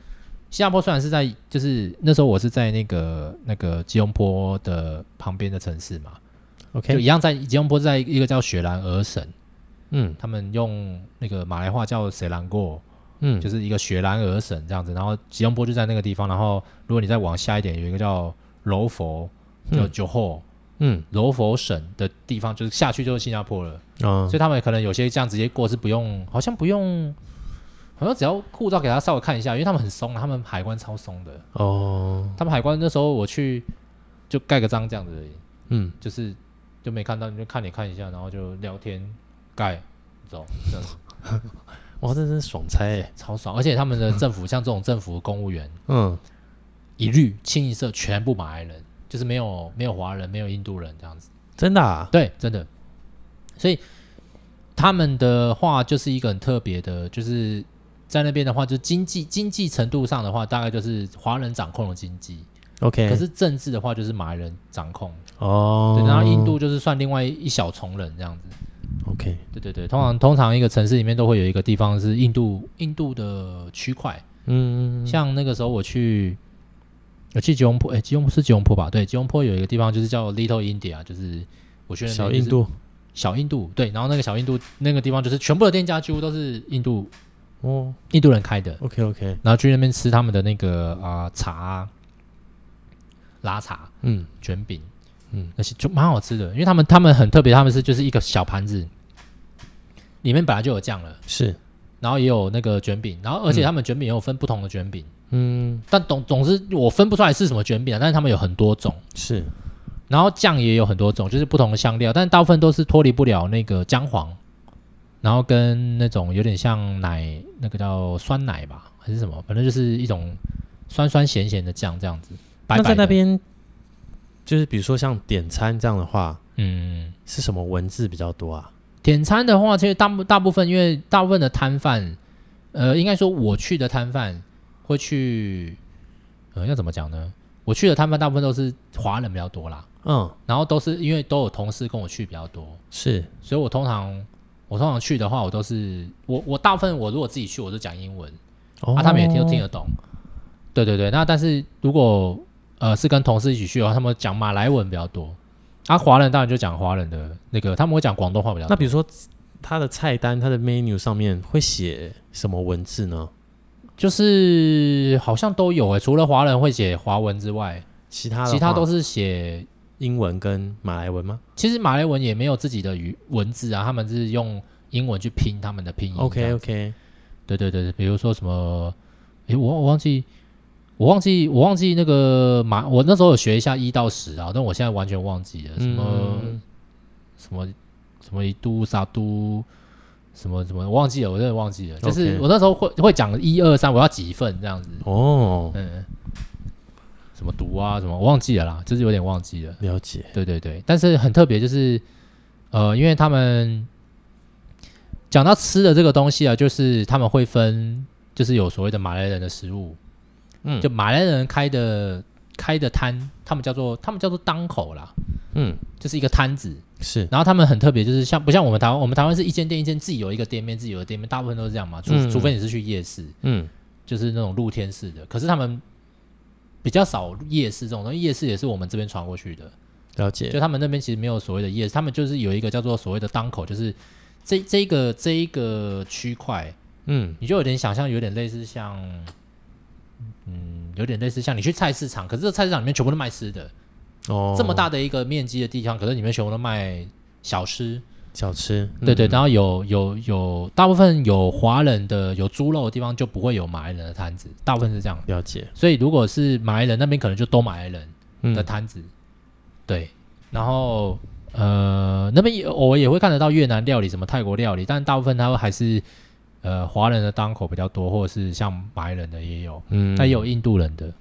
新加坡虽然是在，就是那时候我是在那个那个吉隆坡的旁边的城市嘛。OK，就一样在吉隆坡，在一个叫雪兰莪省。嗯，他们用那个马来话叫谁兰过，嗯，就是一个雪兰莪省这样子。然后吉隆坡就在那个地方。然后如果你再往下一点，有一个叫柔佛，叫九后。嗯，柔佛省的地方就是下去就是新加坡了，嗯，所以他们可能有些这样直接过是不用，好像不用，好像只要护照给他稍微看一下，因为他们很松，他们海关超松的哦。他们海关那时候我去就盖个章这样子而已，嗯，就是就没看到，你就看你看一下，然后就聊天盖走这样子。哇，这真是爽差哎，超爽！而且他们的政府像这种政府公务员，嗯，一律清一色全部马来人。就是没有没有华人，没有印度人这样子，真的啊？对，真的。所以他们的话就是一个很特别的，就是在那边的话，就经济经济程度上的话，大概就是华人掌控了经济。OK，可是政治的话就是马来人掌控。哦，对，然后印度就是算另外一小丛人这样子。OK，对对对，通常通常一个城市里面都会有一个地方是印度印度的区块。嗯，像那个时候我去。我去吉隆坡，哎，吉隆坡是吉隆坡吧？对，吉隆坡有一个地方就是叫 Little India，就是我觉得小印度，小印度，对。然后那个小印度那个地方就是全部的店家几乎都是印度哦，印度人开的。OK OK，然后去那边吃他们的那个啊、呃、茶拉茶，嗯，卷饼，嗯，那些就蛮好吃的，因为他们他们很特别，他们是就是一个小盘子，里面本来就有酱了，是，然后也有那个卷饼，然后而且他们卷饼也有分不同的卷饼。嗯，但总总之我分不出来是什么卷饼啊，但是他们有很多种，是，然后酱也有很多种，就是不同的香料，但大部分都是脱离不了那个姜黄，然后跟那种有点像奶，那个叫酸奶吧，还是什么，反正就是一种酸酸咸咸的酱这样子。白白那在那边，就是比如说像点餐这样的话，嗯，是什么文字比较多啊？点餐的话，其实大部大部分因为大部分的摊贩，呃，应该说我去的摊贩。会去，呃，要怎么讲呢？我去的摊贩大部分都是华人比较多啦，嗯，然后都是因为都有同事跟我去比较多，是，所以我通常我通常去的话，我都是我我大部分我如果自己去，我就讲英文，哦、啊，他们也听都听得懂，对对对。那但是如果呃是跟同事一起去的话，他们讲马来文比较多，啊，华人当然就讲华人的那个，他们会讲广东话比较多。那比如说他的菜单，他的 menu 上面会写什么文字呢？就是好像都有诶、欸，除了华人会写华文之外，其他其他都是写英文跟马来文吗？其实马来文也没有自己的语文字啊，他们是用英文去拼他们的拼音。OK OK，对对对，比如说什么，诶，我我忘记，我忘记我忘记那个马，我那时候有学一下一到十啊，但我现在完全忘记了什么、嗯、什么什么一都沙都。什么什么我忘记了，我真的忘记了。就是我那时候会会讲一二三，我要几份这样子。哦，嗯，什么读啊，什么我忘记了啦，就是有点忘记了。了解，对对对。但是很特别，就是呃，因为他们讲到吃的这个东西啊，就是他们会分，就是有所谓的马来人的食物，嗯，就马来人开的开的摊，他们叫做他们叫做档口啦，嗯，就是一个摊子。是，然后他们很特别，就是像不像我们台湾，我们台湾是一间店一间自己有一个店面，自己有的店面，大部分都是这样嘛，除、嗯、除非你是去夜市，嗯，就是那种露天式的，可是他们比较少夜市这种东西，夜市也是我们这边传过去的，了解，就他们那边其实没有所谓的夜市，他们就是有一个叫做所谓的档口，就是。这这个这一个区块，嗯，你就有点想象，有点类似像，嗯，有点类似像你去菜市场，可是这菜市场里面全部都卖吃的，哦，这么大的一个面积的地方，可是里面全部都卖小吃，小吃，对对，然后有有有大部分有华人的有猪肉的地方就不会有马来人的摊子，大部分是这样，了解。所以如果是马来人那边，可能就都马来人的摊子，对，然后。呃，那边也偶尔也会看得到越南料理，什么泰国料理，但大部分他们还是呃华人的档口比较多，或者是像马来人的也有，嗯，但也有印度人的。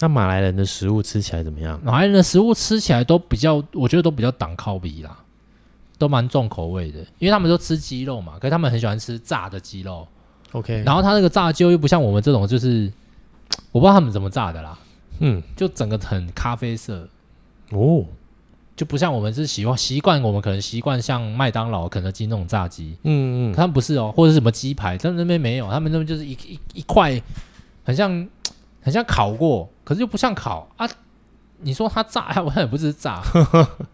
那马来人的食物吃起来怎么样？马来人的食物吃起来都比较，我觉得都比较挡靠比啦，都蛮重口味的，因为他们都吃鸡肉嘛，可是他们很喜欢吃炸的鸡肉。OK，然后他那个炸鸡肉又不像我们这种，就是我不知道他们怎么炸的啦，嗯，就整个很咖啡色哦。就不像我们是喜欢习惯，我们可能习惯像麦当劳、肯德基那种炸鸡，嗯嗯，他们不是哦，或者是什么鸡排，他们那边没有，他们那边就是一一一块，很像很像烤过，可是又不像烤啊。你说它炸，我看也不是炸。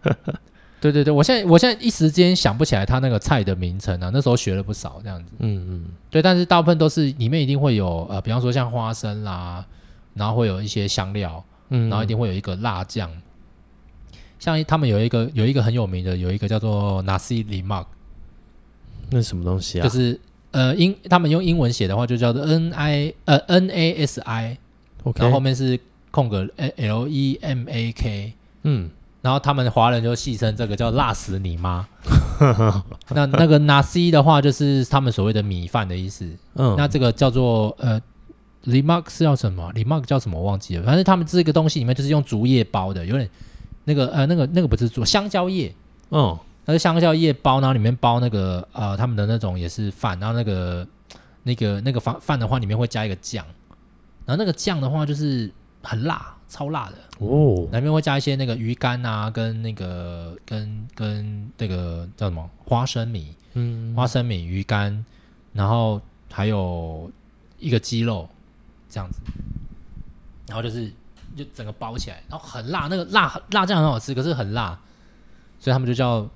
对对对，我现在我现在一时间想不起来它那个菜的名称啊，那时候学了不少这样子。嗯嗯，对，但是大部分都是里面一定会有呃，比方说像花生啦，然后会有一些香料，嗯，然后一定会有一个辣酱。像他们有一个有一个很有名的，有一个叫做 Nasi Lemak，那是什么东西啊？就是呃英他们用英文写的话就叫做 N I 呃 N A S I，OK，然后后面是空格 L E M A K，嗯，然后他们华人就戏称这个叫辣死你妈。那那个 Nasi 的话就是他们所谓的米饭的意思，嗯，那这个叫做呃 Lemak 是叫什么？Lemak 叫什么我忘记了，反正他们这个东西里面就是用竹叶包的，有点。那个呃，那个那个不是做香蕉叶，嗯，那是香蕉叶包，然后里面包那个呃，他们的那种也是饭，然后那个那个那个饭饭的话，里面会加一个酱，然后那个酱的话就是很辣，超辣的哦，里面会加一些那个鱼干啊，跟那个跟跟那个叫什么花生米，嗯，花生米鱼干，然后还有一个鸡肉这样子，然后就是。就整个包起来，然后很辣，那个辣辣酱很好吃，可是很辣，所以他们就叫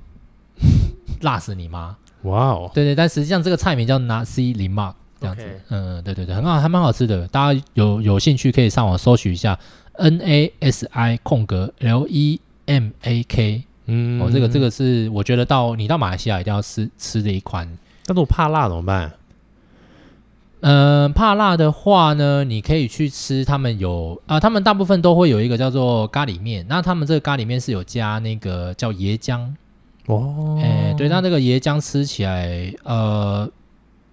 辣死你妈！哇哦，对对，但实际上这个菜名叫 Nasi Lemak 这样子，嗯.对对对，很好，还蛮好吃的，大家有有兴趣可以上网搜寻一下 N A S I 空格 L E M A K，嗯，哦，这个这个是我觉得到你到马来西亚一定要吃吃的一款，但是我怕辣怎么办？嗯、呃，怕辣的话呢，你可以去吃他们有啊、呃，他们大部分都会有一个叫做咖喱面，那他们这个咖喱面是有加那个叫椰浆。哦，哎、欸，对，那这个椰浆吃起来呃，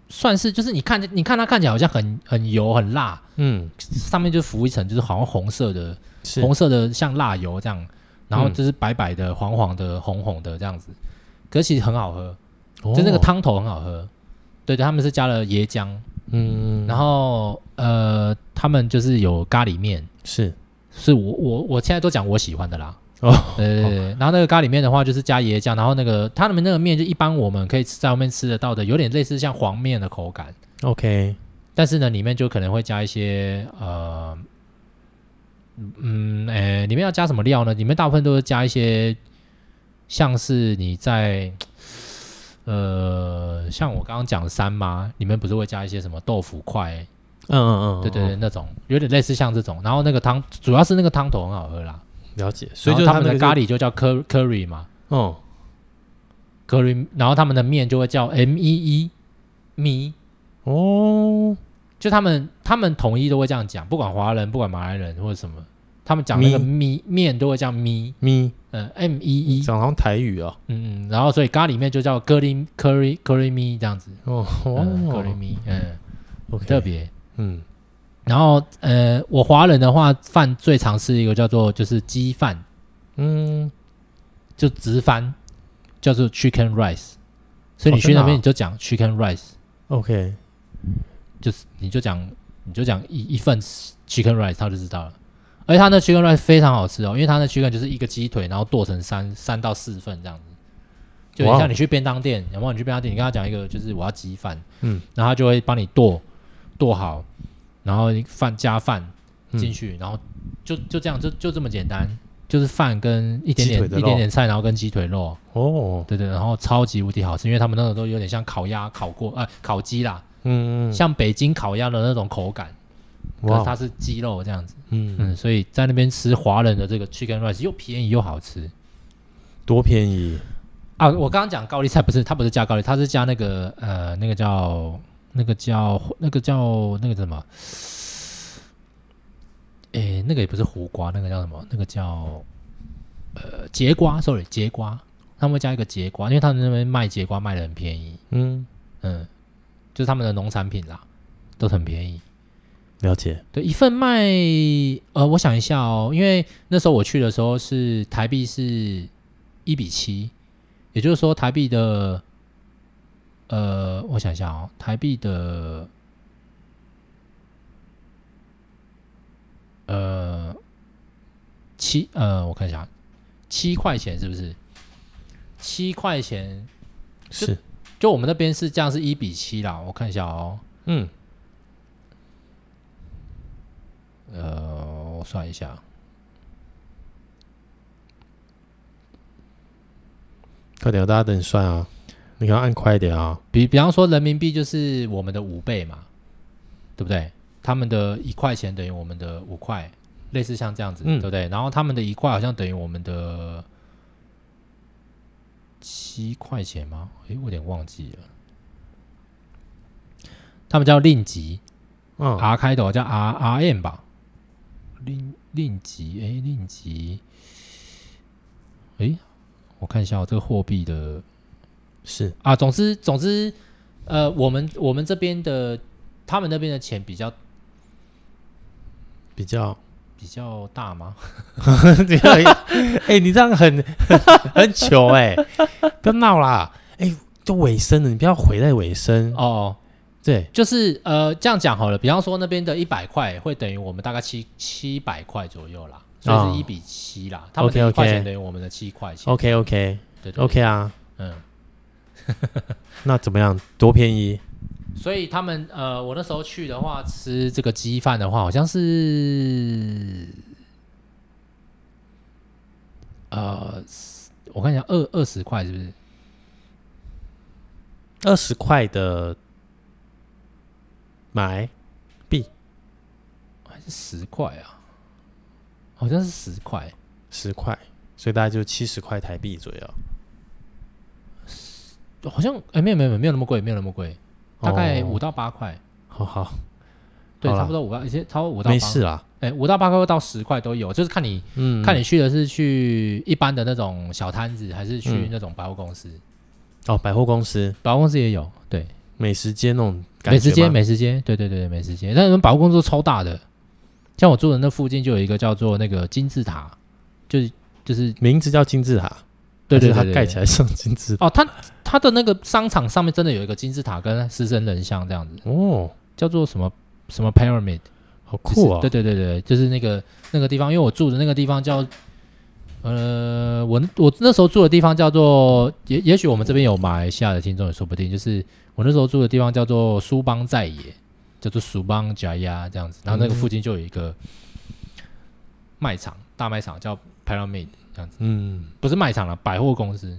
算是就是你看你看它看起来好像很很油很辣，嗯，上面就浮一层就是好像红色的，红色的像辣油这样，然后就是白白的、黄黄的、红红的这样子，可是其实很好喝，哦、就那个汤头很好喝，对对，他们是加了椰浆。嗯，然后呃，他们就是有咖喱面，是，是我我我现在都讲我喜欢的啦。哦，对对对。然后那个咖喱面的话，就是加椰浆，然后那个他们那个面就一般我们可以在外面吃得到的，有点类似像黄面的口感。OK，但是呢，里面就可能会加一些呃，嗯，诶，里面要加什么料呢？里面大部分都是加一些，像是你在。呃，像我刚刚讲的三妈，里面不是会加一些什么豆腐块？嗯嗯嗯，对对对，那种有点类似像这种。然后那个汤主要是那个汤头很好喝啦，了解。所以就他们的咖喱就叫 curry curry 嘛，嗯，curry。然后他们的面就会叫 M E E 米哦，就他们他们统一都会这样讲，不管华人不管马来人或者什么。他们讲那个咪。面都会叫咪。咪，嗯，M E E，讲好像台语啊，嗯嗯，然后所以咖喱面就叫 curry curry curry 米这样子，哦，curry 米，嗯，特别，嗯，然后呃，我华人的话，饭最常吃一个叫做就是鸡饭，嗯，就直翻叫做 chicken rice，所以你去那边哦你就讲 chicken rice，OK，就是你就讲你就讲一一份 chicken rice，他就知道了。而且他那 chicken rice 非常好吃哦，因为他那 chicken 就是一个鸡腿，然后剁成三三到四份这样子。就很像你去便当店，然后你去便当店，你跟他讲一个就是我要鸡饭，嗯，然后他就会帮你剁剁好，然后饭加饭进去，嗯、然后就就这样，就就这么简单，就是饭跟一点点一点点菜，然后跟鸡腿肉，哦，对对，然后超级无敌好吃，因为他们那个都有点像烤鸭烤过，呃，烤鸡啦，嗯嗯，像北京烤鸭的那种口感，可是它是鸡肉这样子，嗯嗯，所以在那边吃华人的这个 chicken rice 又便宜又好吃，多便宜。啊，我刚刚讲高丽菜不是，它不是加高丽，它是加那个呃，那个叫那个叫那个叫那个什么？诶，那个也不是胡瓜，那个叫什么？那个叫呃节瓜，sorry，节瓜，他们会加一个节瓜，因为他们那边卖节瓜卖的很便宜，嗯嗯，就是他们的农产品啦，都很便宜。了解。对，一份卖呃，我想一下哦，因为那时候我去的时候是台币是一比七。也就是说，台币的，呃，我想一下哦，台币的，呃，七，呃，我看一下，七块钱是不是？七块钱是，就我们那边是这样，是一比七啦。我看一下哦，嗯，呃，我算一下。快点，大家等你算啊！你要按快一点啊！比比方说，人民币就是我们的五倍嘛，对不对？他们的一块钱等于我们的五块，类似像这样子，嗯、对不对？然后他们的一块好像等于我们的七块钱吗？诶，我有点忘记了。他们叫令吉，嗯，R 开头叫 R R M 吧？令令吉，哎，令吉，诶。我看一下我这个货币的，是啊，总之总之，呃，我们我们这边的，他们那边的钱比较比较比较大吗？哎、欸，你这样很很糗哎、欸，不要闹啦！哎、欸，都尾声了，你不要毁在尾声哦。对，就是呃，这样讲好了，比方说那边的一百块会等于我们大概七七百块左右啦。所以是一比七啦，哦、他们的一块钱等于我们的七块钱。OK OK，对，对对，OK 啊，嗯，那怎么样？多便宜？所以他们呃，我那时候去的话，吃这个鸡饭的话，好像是呃，我看一下，二二十块是不是？二十块的买币。还是十块啊？好像是十块，十块，所以大概就七十块台币左右。好像哎、欸，没有没有没有那么贵，没有那么贵，大概五到八块。好好，对，好差不多五到，而且超过五到八。没事啦，哎、欸，五到八块到十块都有，就是看你，嗯，看你去的是去一般的那种小摊子，还是去那种百货公司。嗯、哦，百货公司，百货公司也有，对，美食街那种美食街，美食街，对对对，美食街。但是百货公司都超大的。像我住的那附近就有一个叫做那个金字塔，就是就是名字叫金字塔，对对，对，它盖起来像金字塔哦。它它的那个商场上面真的有一个金字塔跟狮身人像这样子哦，叫做什么什么 pyramid，好酷啊、哦！对对对对，就是那个那个地方，因为我住的那个地方叫呃，我我那时候住的地方叫做也也许我们这边有马来西亚的听众也说不定，就是我那时候住的地方叫做苏邦在野。叫做苏邦加亚这样子，然后那个附近就有一个卖场，嗯、大卖场叫 Pyramid 这样子，嗯，不是卖场了，百货公司。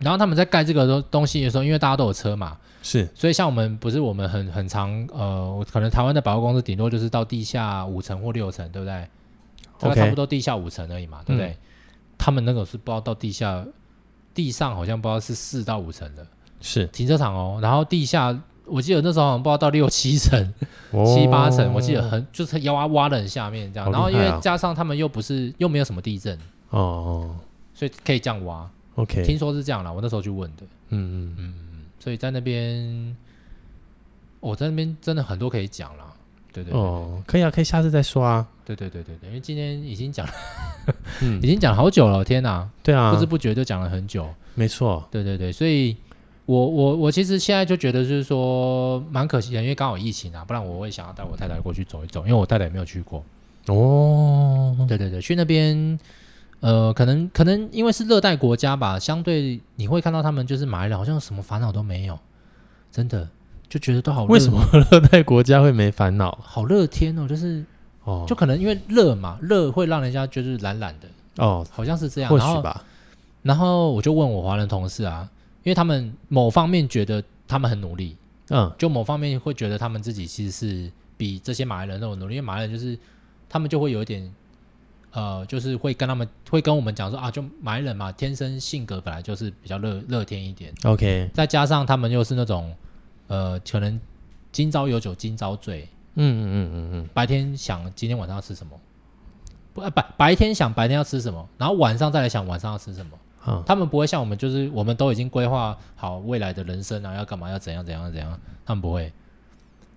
然后他们在盖这个东东西的时候，因为大家都有车嘛，是，所以像我们不是我们很很常呃，可能台湾的百货公司顶多就是到地下五层或六层，对不对？大概差不多地下五层而已嘛对不对？嗯、他们那个是不知道到地下地上好像不知道是四到五层的，是。停车场哦，然后地下。我记得那时候好像不知道到六七层、哦、七八层，我记得很就是要挖挖的很下面这样，啊、然后因为加上他们又不是又没有什么地震。哦哦，所以可以这样挖。OK，听说是这样啦，我那时候去问的。嗯嗯。嗯，所以在那边，我、哦、在那边真的很多可以讲啦。对对，哦，可以啊，可以下次再说啊。对对对对对，因为今天已经讲了，嗯、已经讲好久了，天哪！对啊，不知不觉就讲了很久。没错，对对对，所以。我我我其实现在就觉得就是说蛮可惜的，因为刚好疫情啊，不然我会想要带我太太过去走一走，因为我太太也没有去过。哦，对对对，去那边，呃，可能可能因为是热带国家吧，相对你会看到他们就是马来人好像什么烦恼都没有，真的就觉得都好热。为什么热带国家会没烦恼？好热天哦，就是哦，就可能因为热嘛，热会让人家就是懒懒的哦，好像是这样，或许吧。然后我就问我华人同事啊。因为他们某方面觉得他们很努力，嗯，就某方面会觉得他们自己其实是比这些马来人都努力。因为马来人就是他们就会有一点，呃，就是会跟他们会跟我们讲说啊，就马来人嘛，天生性格本来就是比较乐乐天一点。OK，再加上他们又是那种呃，可能今朝有酒今朝醉，嗯嗯嗯嗯嗯，白天想今天晚上要吃什么，不白白天想白天要吃什么，然后晚上再来想晚上要吃什么。他们不会像我们，就是我们都已经规划好未来的人生啊，要干嘛，要怎样怎样怎样。他们不会，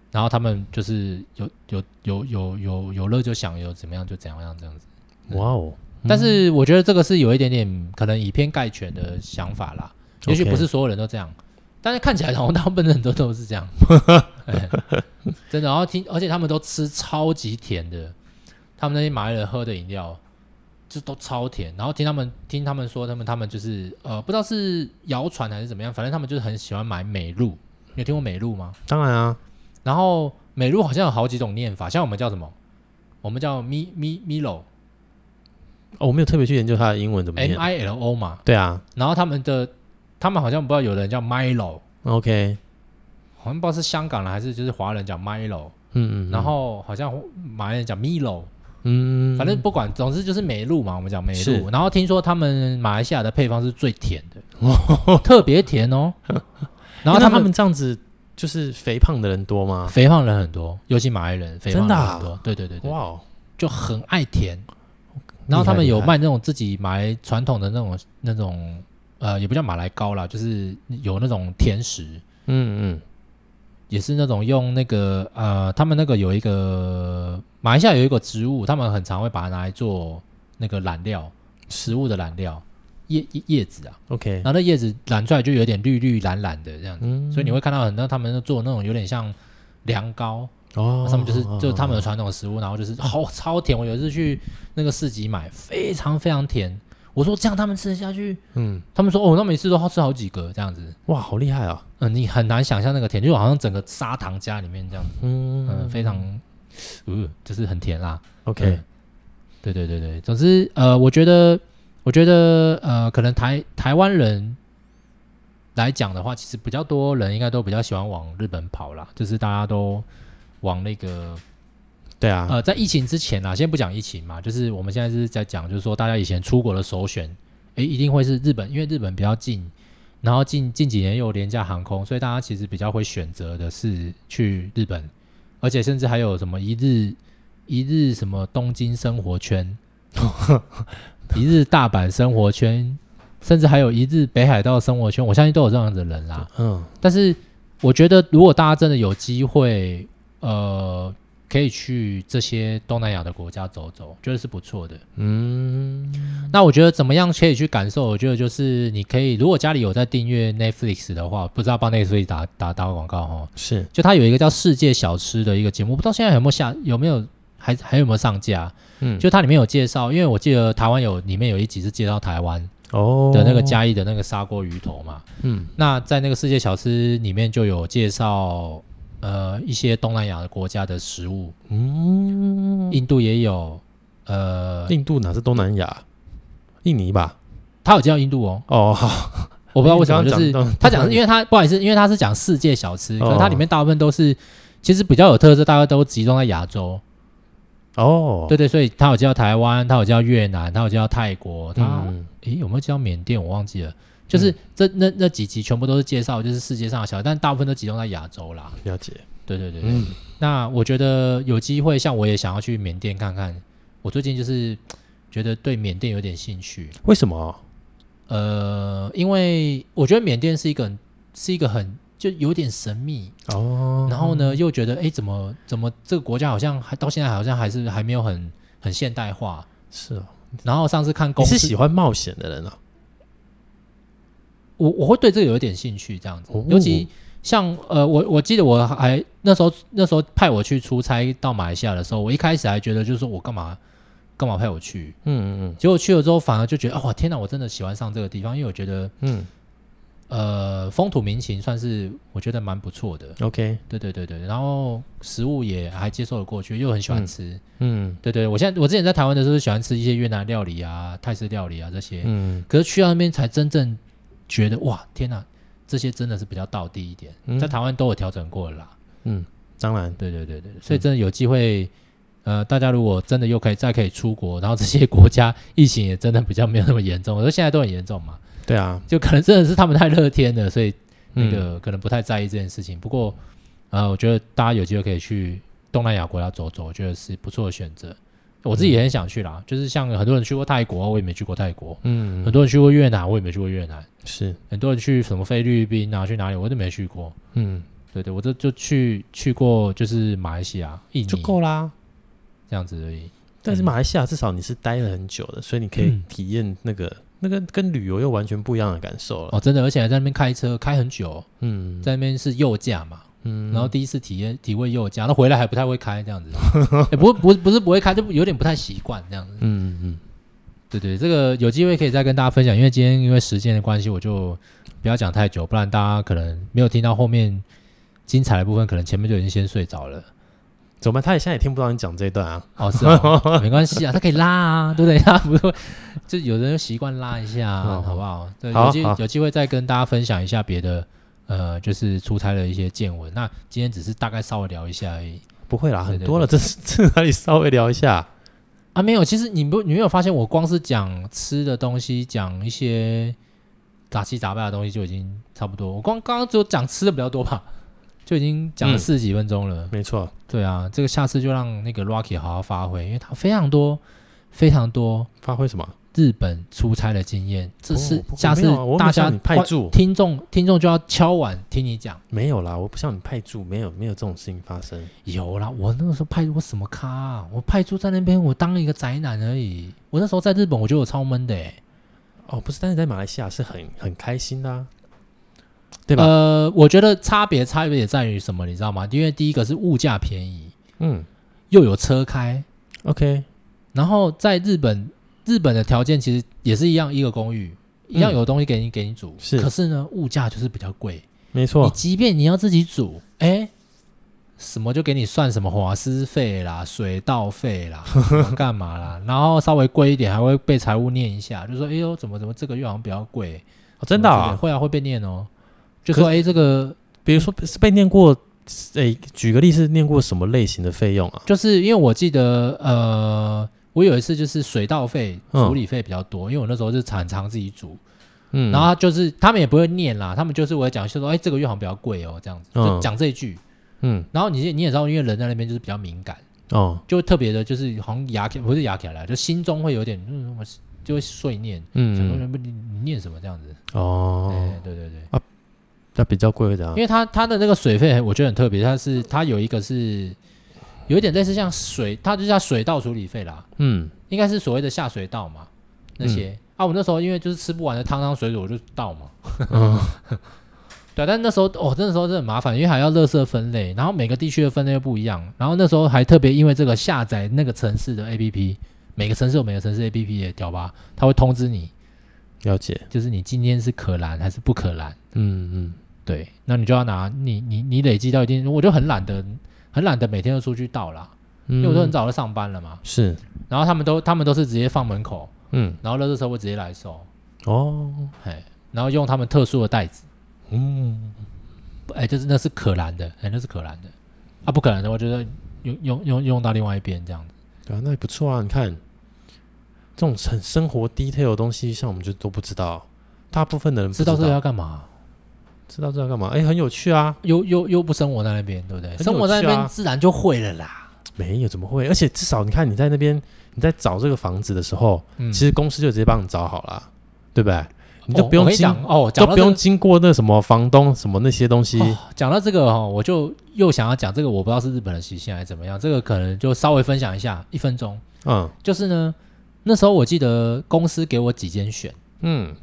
然后他们就是有有有有有有乐就想，有怎么样就怎样这样子。哇哦！但是我觉得这个是有一点点可能以偏概全的想法啦。也许不是所有人都这样，但是看起来好像大部分人都都是这样。真的，然后听，而且他们都吃超级甜的，他们那些马来人喝的饮料。就都超甜，然后听他们听他们说，他们他们就是呃，不知道是谣传还是怎么样，反正他们就是很喜欢买美露。你有听过美露吗？当然啊。然后美露好像有好几种念法，像我们叫什么？我们叫咪咪咪露。哦，我没有特别去研究它的英文怎么念。M I L O 嘛。对啊。然后他们的他们好像不知道有人叫 Milo。OK。好像不知道是香港人还是就是华人讲 Milo。嗯，嗯嗯。然后好像马来人讲 Milo。嗯，反正不管，总之就是美露嘛，我们讲美露。然后听说他们马来西亚的配方是最甜的，哦、特别甜哦。然后他们，他们这样子就是肥胖的人多吗？肥胖人很多，尤其马来人肥胖人很多。啊、对对对对，哇哦，就很爱甜。然后他们有卖那种自己马来传统的那种那种呃，也不叫马来糕啦，就是有那种甜食。嗯嗯。也是那种用那个呃，他们那个有一个马来西亚有一个植物，他们很常会把它拿来做那个染料，食物的染料叶叶子啊。OK，然后那叶子染出来就有点绿绿蓝蓝的这样子，嗯、所以你会看到很多他们做那种有点像凉糕哦，他们就是就是他们的传统食物，然后就是好超甜。我有一次去那个市集买，非常非常甜。我说这样他们吃得下去？嗯，他们说哦，那每次都好吃好几个这样子，哇，好厉害啊！嗯，你很难想象那个甜，就好像整个砂糖家里面这样子，嗯嗯，非常，呃，就是很甜啦。OK，对对对对，总之呃，我觉得我觉得呃，可能台台湾人来讲的话，其实比较多人应该都比较喜欢往日本跑啦，就是大家都往那个。对啊，呃，在疫情之前啊，先不讲疫情嘛，就是我们现在是在讲，就是说大家以前出国的首选，诶，一定会是日本，因为日本比较近，然后近近几年又有廉价航空，所以大家其实比较会选择的是去日本，而且甚至还有什么一日一日什么东京生活圈，一日大阪生活圈，甚至还有一日北海道生活圈，我相信都有这样的人啦。嗯，但是我觉得如果大家真的有机会，呃。可以去这些东南亚的国家走走，觉得是不错的。嗯，那我觉得怎么样可以去感受？我觉得就是你可以，如果家里有在订阅 Netflix 的话，不知道帮 Netflix 打打打个广告哈。是，就它有一个叫《世界小吃》的一个节目，不知道现在有没有下，有没有还还有没有上架？嗯，就它里面有介绍，因为我记得台湾有里面有一集是介绍台湾哦的那个嘉义的那个砂锅鱼头嘛。嗯，那在那个《世界小吃》里面就有介绍。呃，一些东南亚的国家的食物，嗯，印度也有，呃，印度哪是东南亚？印尼吧？他有叫印度哦。哦，好，我不知道为什么，就是他讲，因为他不好意思，因为他是讲世界小吃，可是它里面大部分都是，其实比较有特色，大概都集中在亚洲。哦，对对，所以他有叫台湾，他有叫越南，他有叫泰国，他诶有没有叫缅甸？我忘记了。就是这那那几集全部都是介绍，就是世界上的小，但大部分都集中在亚洲啦。了解，对对对，嗯。那我觉得有机会，像我也想要去缅甸看看。我最近就是觉得对缅甸有点兴趣。为什么？呃，因为我觉得缅甸是一个是一个很就有点神秘哦。然后呢，又觉得哎，怎么怎么这个国家好像还到现在好像还是还没有很很现代化。是哦。然后上次看公司，你是喜欢冒险的人啊？我我会对这个有一点兴趣，这样子，哦、尤其像呃，我我记得我还那时候那时候派我去出差到马来西亚的时候，我一开始还觉得就是说我干嘛干嘛派我去，嗯嗯嗯，结果去了之后反而就觉得哦天哪，我真的喜欢上这个地方，因为我觉得嗯。呃，风土民情算是我觉得蛮不错的。OK，对对对对，然后食物也还接受了过去，又很喜欢吃。嗯，对对，我现在我之前在台湾的时候喜欢吃一些越南料理啊、泰式料理啊这些。嗯，可是去到那边才真正觉得哇，天哪，这些真的是比较道地一点。嗯、在台湾都有调整过了啦。嗯，当然，对对对对，所以真的有机会，嗯、呃，大家如果真的又可以再可以出国，然后这些国家疫情也真的比较没有那么严重，我说现在都很严重嘛。对啊，就可能真的是他们太乐天了，所以那个可能不太在意这件事情。嗯、不过，呃，我觉得大家有机会可以去东南亚国家走走，我觉得是不错的选择。我自己也很想去啦，嗯、就是像很多人去过泰国，我也没去过泰国。嗯，很多人去过越南，我也没去过越南。是，很多人去什么菲律宾啊，去哪里我都没去过。嗯，对对，我这就去去过，就是马来西亚、印尼就够啦，这样子而已。但是马来西亚至少你是待了很久的，所以你可以体验那个。那个跟旅游又完全不一样的感受了哦，真的，而且还在那边开车开很久，嗯，在那边是右驾嘛，嗯，然后第一次体验体会又加，那回来还不太会开这样子，欸、不不不是不会开，就有点不太习惯这样子，嗯嗯，对对，这个有机会可以再跟大家分享，因为今天因为时间的关系，我就不要讲太久，不然大家可能没有听到后面精彩的部分，可能前面就已经先睡着了。怎么办？他也现在也听不到你讲这一段啊？哦，是啊，没关系啊，他可以拉啊，对不对？他不会，就有人习惯拉一下，哦、好不好？对，有机有机会再跟大家分享一下别的，呃，就是出差的一些见闻。那今天只是大概稍微聊一下而已，不会啦，很多了，这是 这哪里稍微聊一下啊？没有，其实你不你没有发现，我光是讲吃的东西，讲一些杂七杂八的东西就已经差不多。我光刚刚只有讲吃的比较多吧。就已经讲了四十几分钟了，嗯、没错，对啊，这个下次就让那个 Rocky 好好发挥，因为他非常多，非常多发挥什么日本出差的经验，这是下次大家派驻听众听众就要敲碗听你讲，没有啦，我不像你派驻，没有没有这种事情发生，有啦，我那个时候派我什么咖、啊，我派驻在那边，我当一个宅男而已，我那时候在日本，我觉得我超闷的、欸，哦，不是，但是在马来西亚是很很开心的、啊。对吧？呃，我觉得差别差别也在于什么，你知道吗？因为第一个是物价便宜，嗯，又有车开，OK。然后在日本，日本的条件其实也是一样，一个公寓一样有东西给你给你煮，是。可是呢，物价就是比较贵，没错。你即便你要自己煮，哎，什么就给你算什么瓦斯费啦、水道费啦、干嘛啦，然后稍微贵一点还会被财务念一下，就说：“哎呦，怎么怎么这个月好像比较贵。”哦，真的啊？会啊，会被念哦。就说哎，欸、这个比如说是被念过，哎、欸，举个例子，念过什么类型的费用啊？就是因为我记得，呃，我有一次就是水稻费处理费比较多，嗯、因为我那时候是常常自己煮，嗯，然后就是他们也不会念啦，他们就是我讲，就说哎，这个月好像比较贵哦，这样子就讲这一句，嗯，然后你你也知道，因为人在那边就是比较敏感，哦，就特别的，就是好像牙不是牙起来，就心中会有点嗯，就会碎念，嗯，什你你念什么这样子？哦，对对对对。啊。它比较贵的，因为它它的那个水费我觉得很特别，它是它有一个是有一点类似像水，它就叫水稻处理费啦，嗯，应该是所谓的下水道嘛，那些、嗯、啊，我那时候因为就是吃不完的汤汤水水我就倒嘛，嗯，对，但那时候哦，那时候真的很麻烦，因为还要垃圾分类，然后每个地区的分类又不一样，然后那时候还特别因为这个下载那个城市的 APP，每个城市有每个城市 APP 的屌吧，它会通知你，了解，就是你今天是可燃还是不可燃，嗯嗯。对，那你就要拿你你你累积到一定，我就很懒得很懒得每天都出去倒啦，嗯、因为我都很早就上班了嘛。是，然后他们都他们都是直接放门口，嗯，然后垃圾车会直接来收。哦，哎，然后用他们特殊的袋子，嗯，哎，就是那是可燃的，哎，那是可燃的，啊，不可燃的，我觉得用用用用到另外一边这样子。对啊，那也不错啊。你看这种很生活 detail 的东西，像我们就都不知道，大部分的人知道这个要干嘛。知道这要干嘛？哎，很有趣啊！又又又不生活在那边，对不对？啊、生活在那边自然就会了啦。没有怎么会？而且至少你看你在那边你在找这个房子的时候，嗯、其实公司就直接帮你找好了，对不对？你就不用经哦，就不用经过那什么房东什么那些东西。哦、讲到这个哈、哦，我就又想要讲这个，我不知道是日本的习性还是怎么样。这个可能就稍微分享一下，一分钟。嗯，就是呢，那时候我记得公司给我几间选，嗯，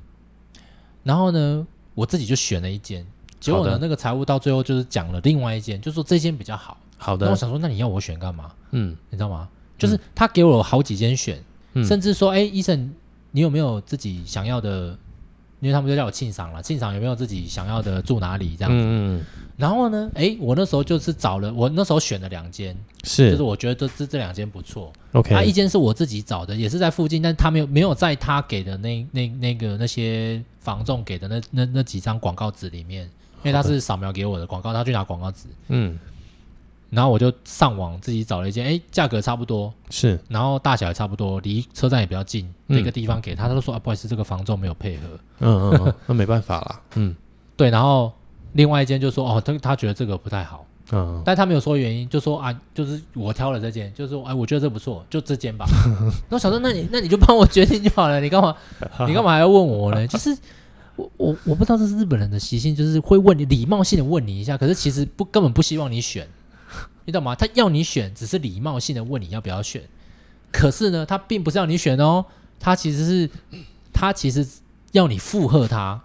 然后呢。我自己就选了一间，结果呢，那个财务到最后就是讲了另外一间，就说这间比较好。好的。那我想说，那你要我选干嘛？嗯，你知道吗？就是他给我好几间选，嗯、甚至说，哎，医生，你有没有自己想要的？因为他们就叫我庆赏了，庆赏有没有自己想要的住哪里这样子？嗯嗯。然后呢，哎，我那时候就是找了，我那时候选了两间，是，就是我觉得这这这两间不错。OK，他一间是我自己找的，也是在附近，但他没有没有在他给的那那那个那些房仲给的那那那几张广告纸里面，因为他是扫描给我的广告，他去拿广告纸。嗯。然后我就上网自己找了一间，哎，价格差不多，是，然后大小也差不多，离车站也比较近，那个地方给他，他都说啊，不好意思，这个房仲没有配合。嗯嗯嗯，那没办法啦。嗯，对，然后。另外一间就说哦，他他觉得这个不太好，嗯，但他没有说原因，就说啊，就是我挑了这间，就是说哎，我觉得这不错，就这间吧。那我想说，那你那你就帮我决定就好了，你干嘛 你干嘛还要问我呢？就是我我我不知道这是日本人的习性，就是会问你礼貌性的问你一下，可是其实不根本不希望你选，你知道吗？他要你选，只是礼貌性的问你要不要选，可是呢，他并不是要你选哦，他其实是他其实要你附和他。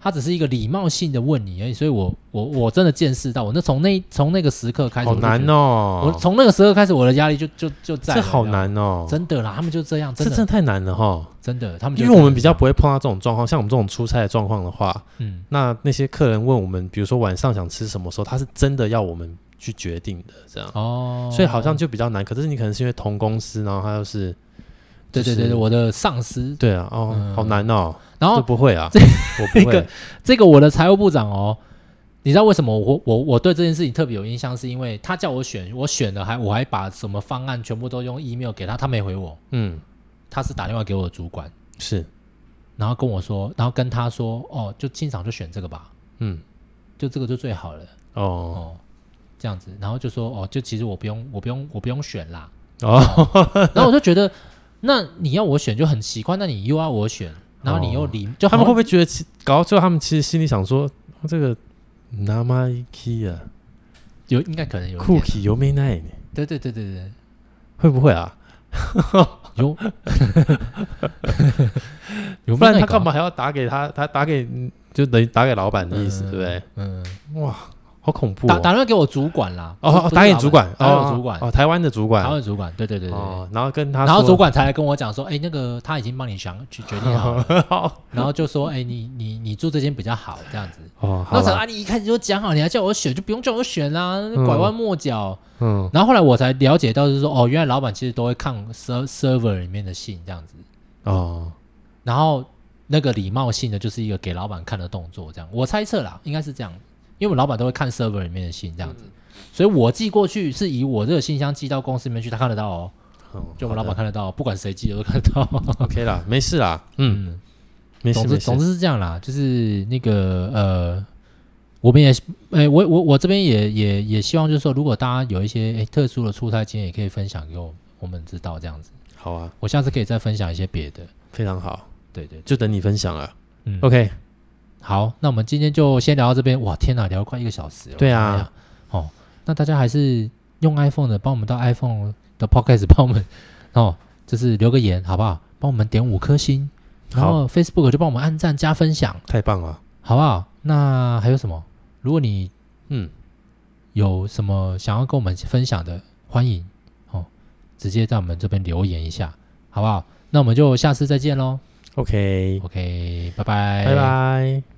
他只是一个礼貌性的问你而已，所以我我我真的见识到，我那从那从那个时刻开始，好难哦！我从那个时刻开始，我的压力就就就在。这好难哦！真的啦，他们就这样，这真的太难了哈！真的，他们因为我们比较不会碰到这种状况，像我们这种出差的状况的话，嗯，那那些客人问我们，比如说晚上想吃什么时候，他是真的要我们去决定的，这样哦，所以好像就比较难。可是你可能是因为同公司，然后他又是。对对对对，我的上司。对啊，哦，嗯、好难哦。然后不会啊，这我不会。这个我的财务部长哦，你知道为什么我我我对这件事情特别有印象？是因为他叫我选，我选了还我还把什么方案全部都用 email 给他，他没回我。嗯，他是打电话给我的主管，是，然后跟我说，然后跟他说，哦，就经常就选这个吧。嗯，就这个就最好了。哦哦，这样子，然后就说，哦，就其实我不用，我不用，我不用选啦。哦，然后我就觉得。那你要我选就很奇怪，那你又要我选，然后你又离，哦、就他们会不会觉得搞到最后，他们其实心里想说，这个那么一 key 啊，有应该可能有 cookie 有没奈呢？对对对对对，会不会啊？有，有，不然他干嘛还要打给他？他打给就等于打给老板的意思，嗯、对不对？嗯，哇。好恐怖！打打电话给我主管啦，哦，打给主管，打给我主管，哦，台湾的主管，台湾的主管，对对对对，然后跟他，然后主管才来跟我讲说，哎，那个他已经帮你想去决定好了，然后就说，哎，你你你住这间比较好，这样子。哦，那时候啊，你一开始就讲好，你还叫我选，就不用叫我选啦，拐弯抹角。嗯，然后后来我才了解到，就是说，哦，原来老板其实都会看 server 里面的信这样子。哦，然后那个礼貌性的就是一个给老板看的动作，这样，我猜测啦，应该是这样。因为我们老板都会看 server 里面的信，这样子，所以我寄过去是以我这个信箱寄到公司里面去，他看得到哦。就我们老板看得到，不管谁寄的都看得到。OK 啦，没事啦。嗯，没事。总之，总之是这样啦，就是那个呃，我们也，哎，我我我这边也也也希望，就是说，如果大家有一些哎特殊的出差经验，也可以分享给我我们知道，这样子。好啊，我下次可以再分享一些别的。非常好。对对，就等你分享了。嗯，OK。好，那我们今天就先聊到这边。哇，天哪，聊了快一个小时了。对啊，哦，那大家还是用 iPhone 的，帮我们到 iPhone 的 Podcast 帮我们 哦，就是留个言好不好？帮我们点五颗星，然后 Facebook 就帮我们按赞加分享，太棒了，好不好？那还有什么？如果你嗯有什么想要跟我们分享的，欢迎哦，直接在我们这边留言一下，好不好？那我们就下次再见喽。OK，OK，拜拜，拜拜。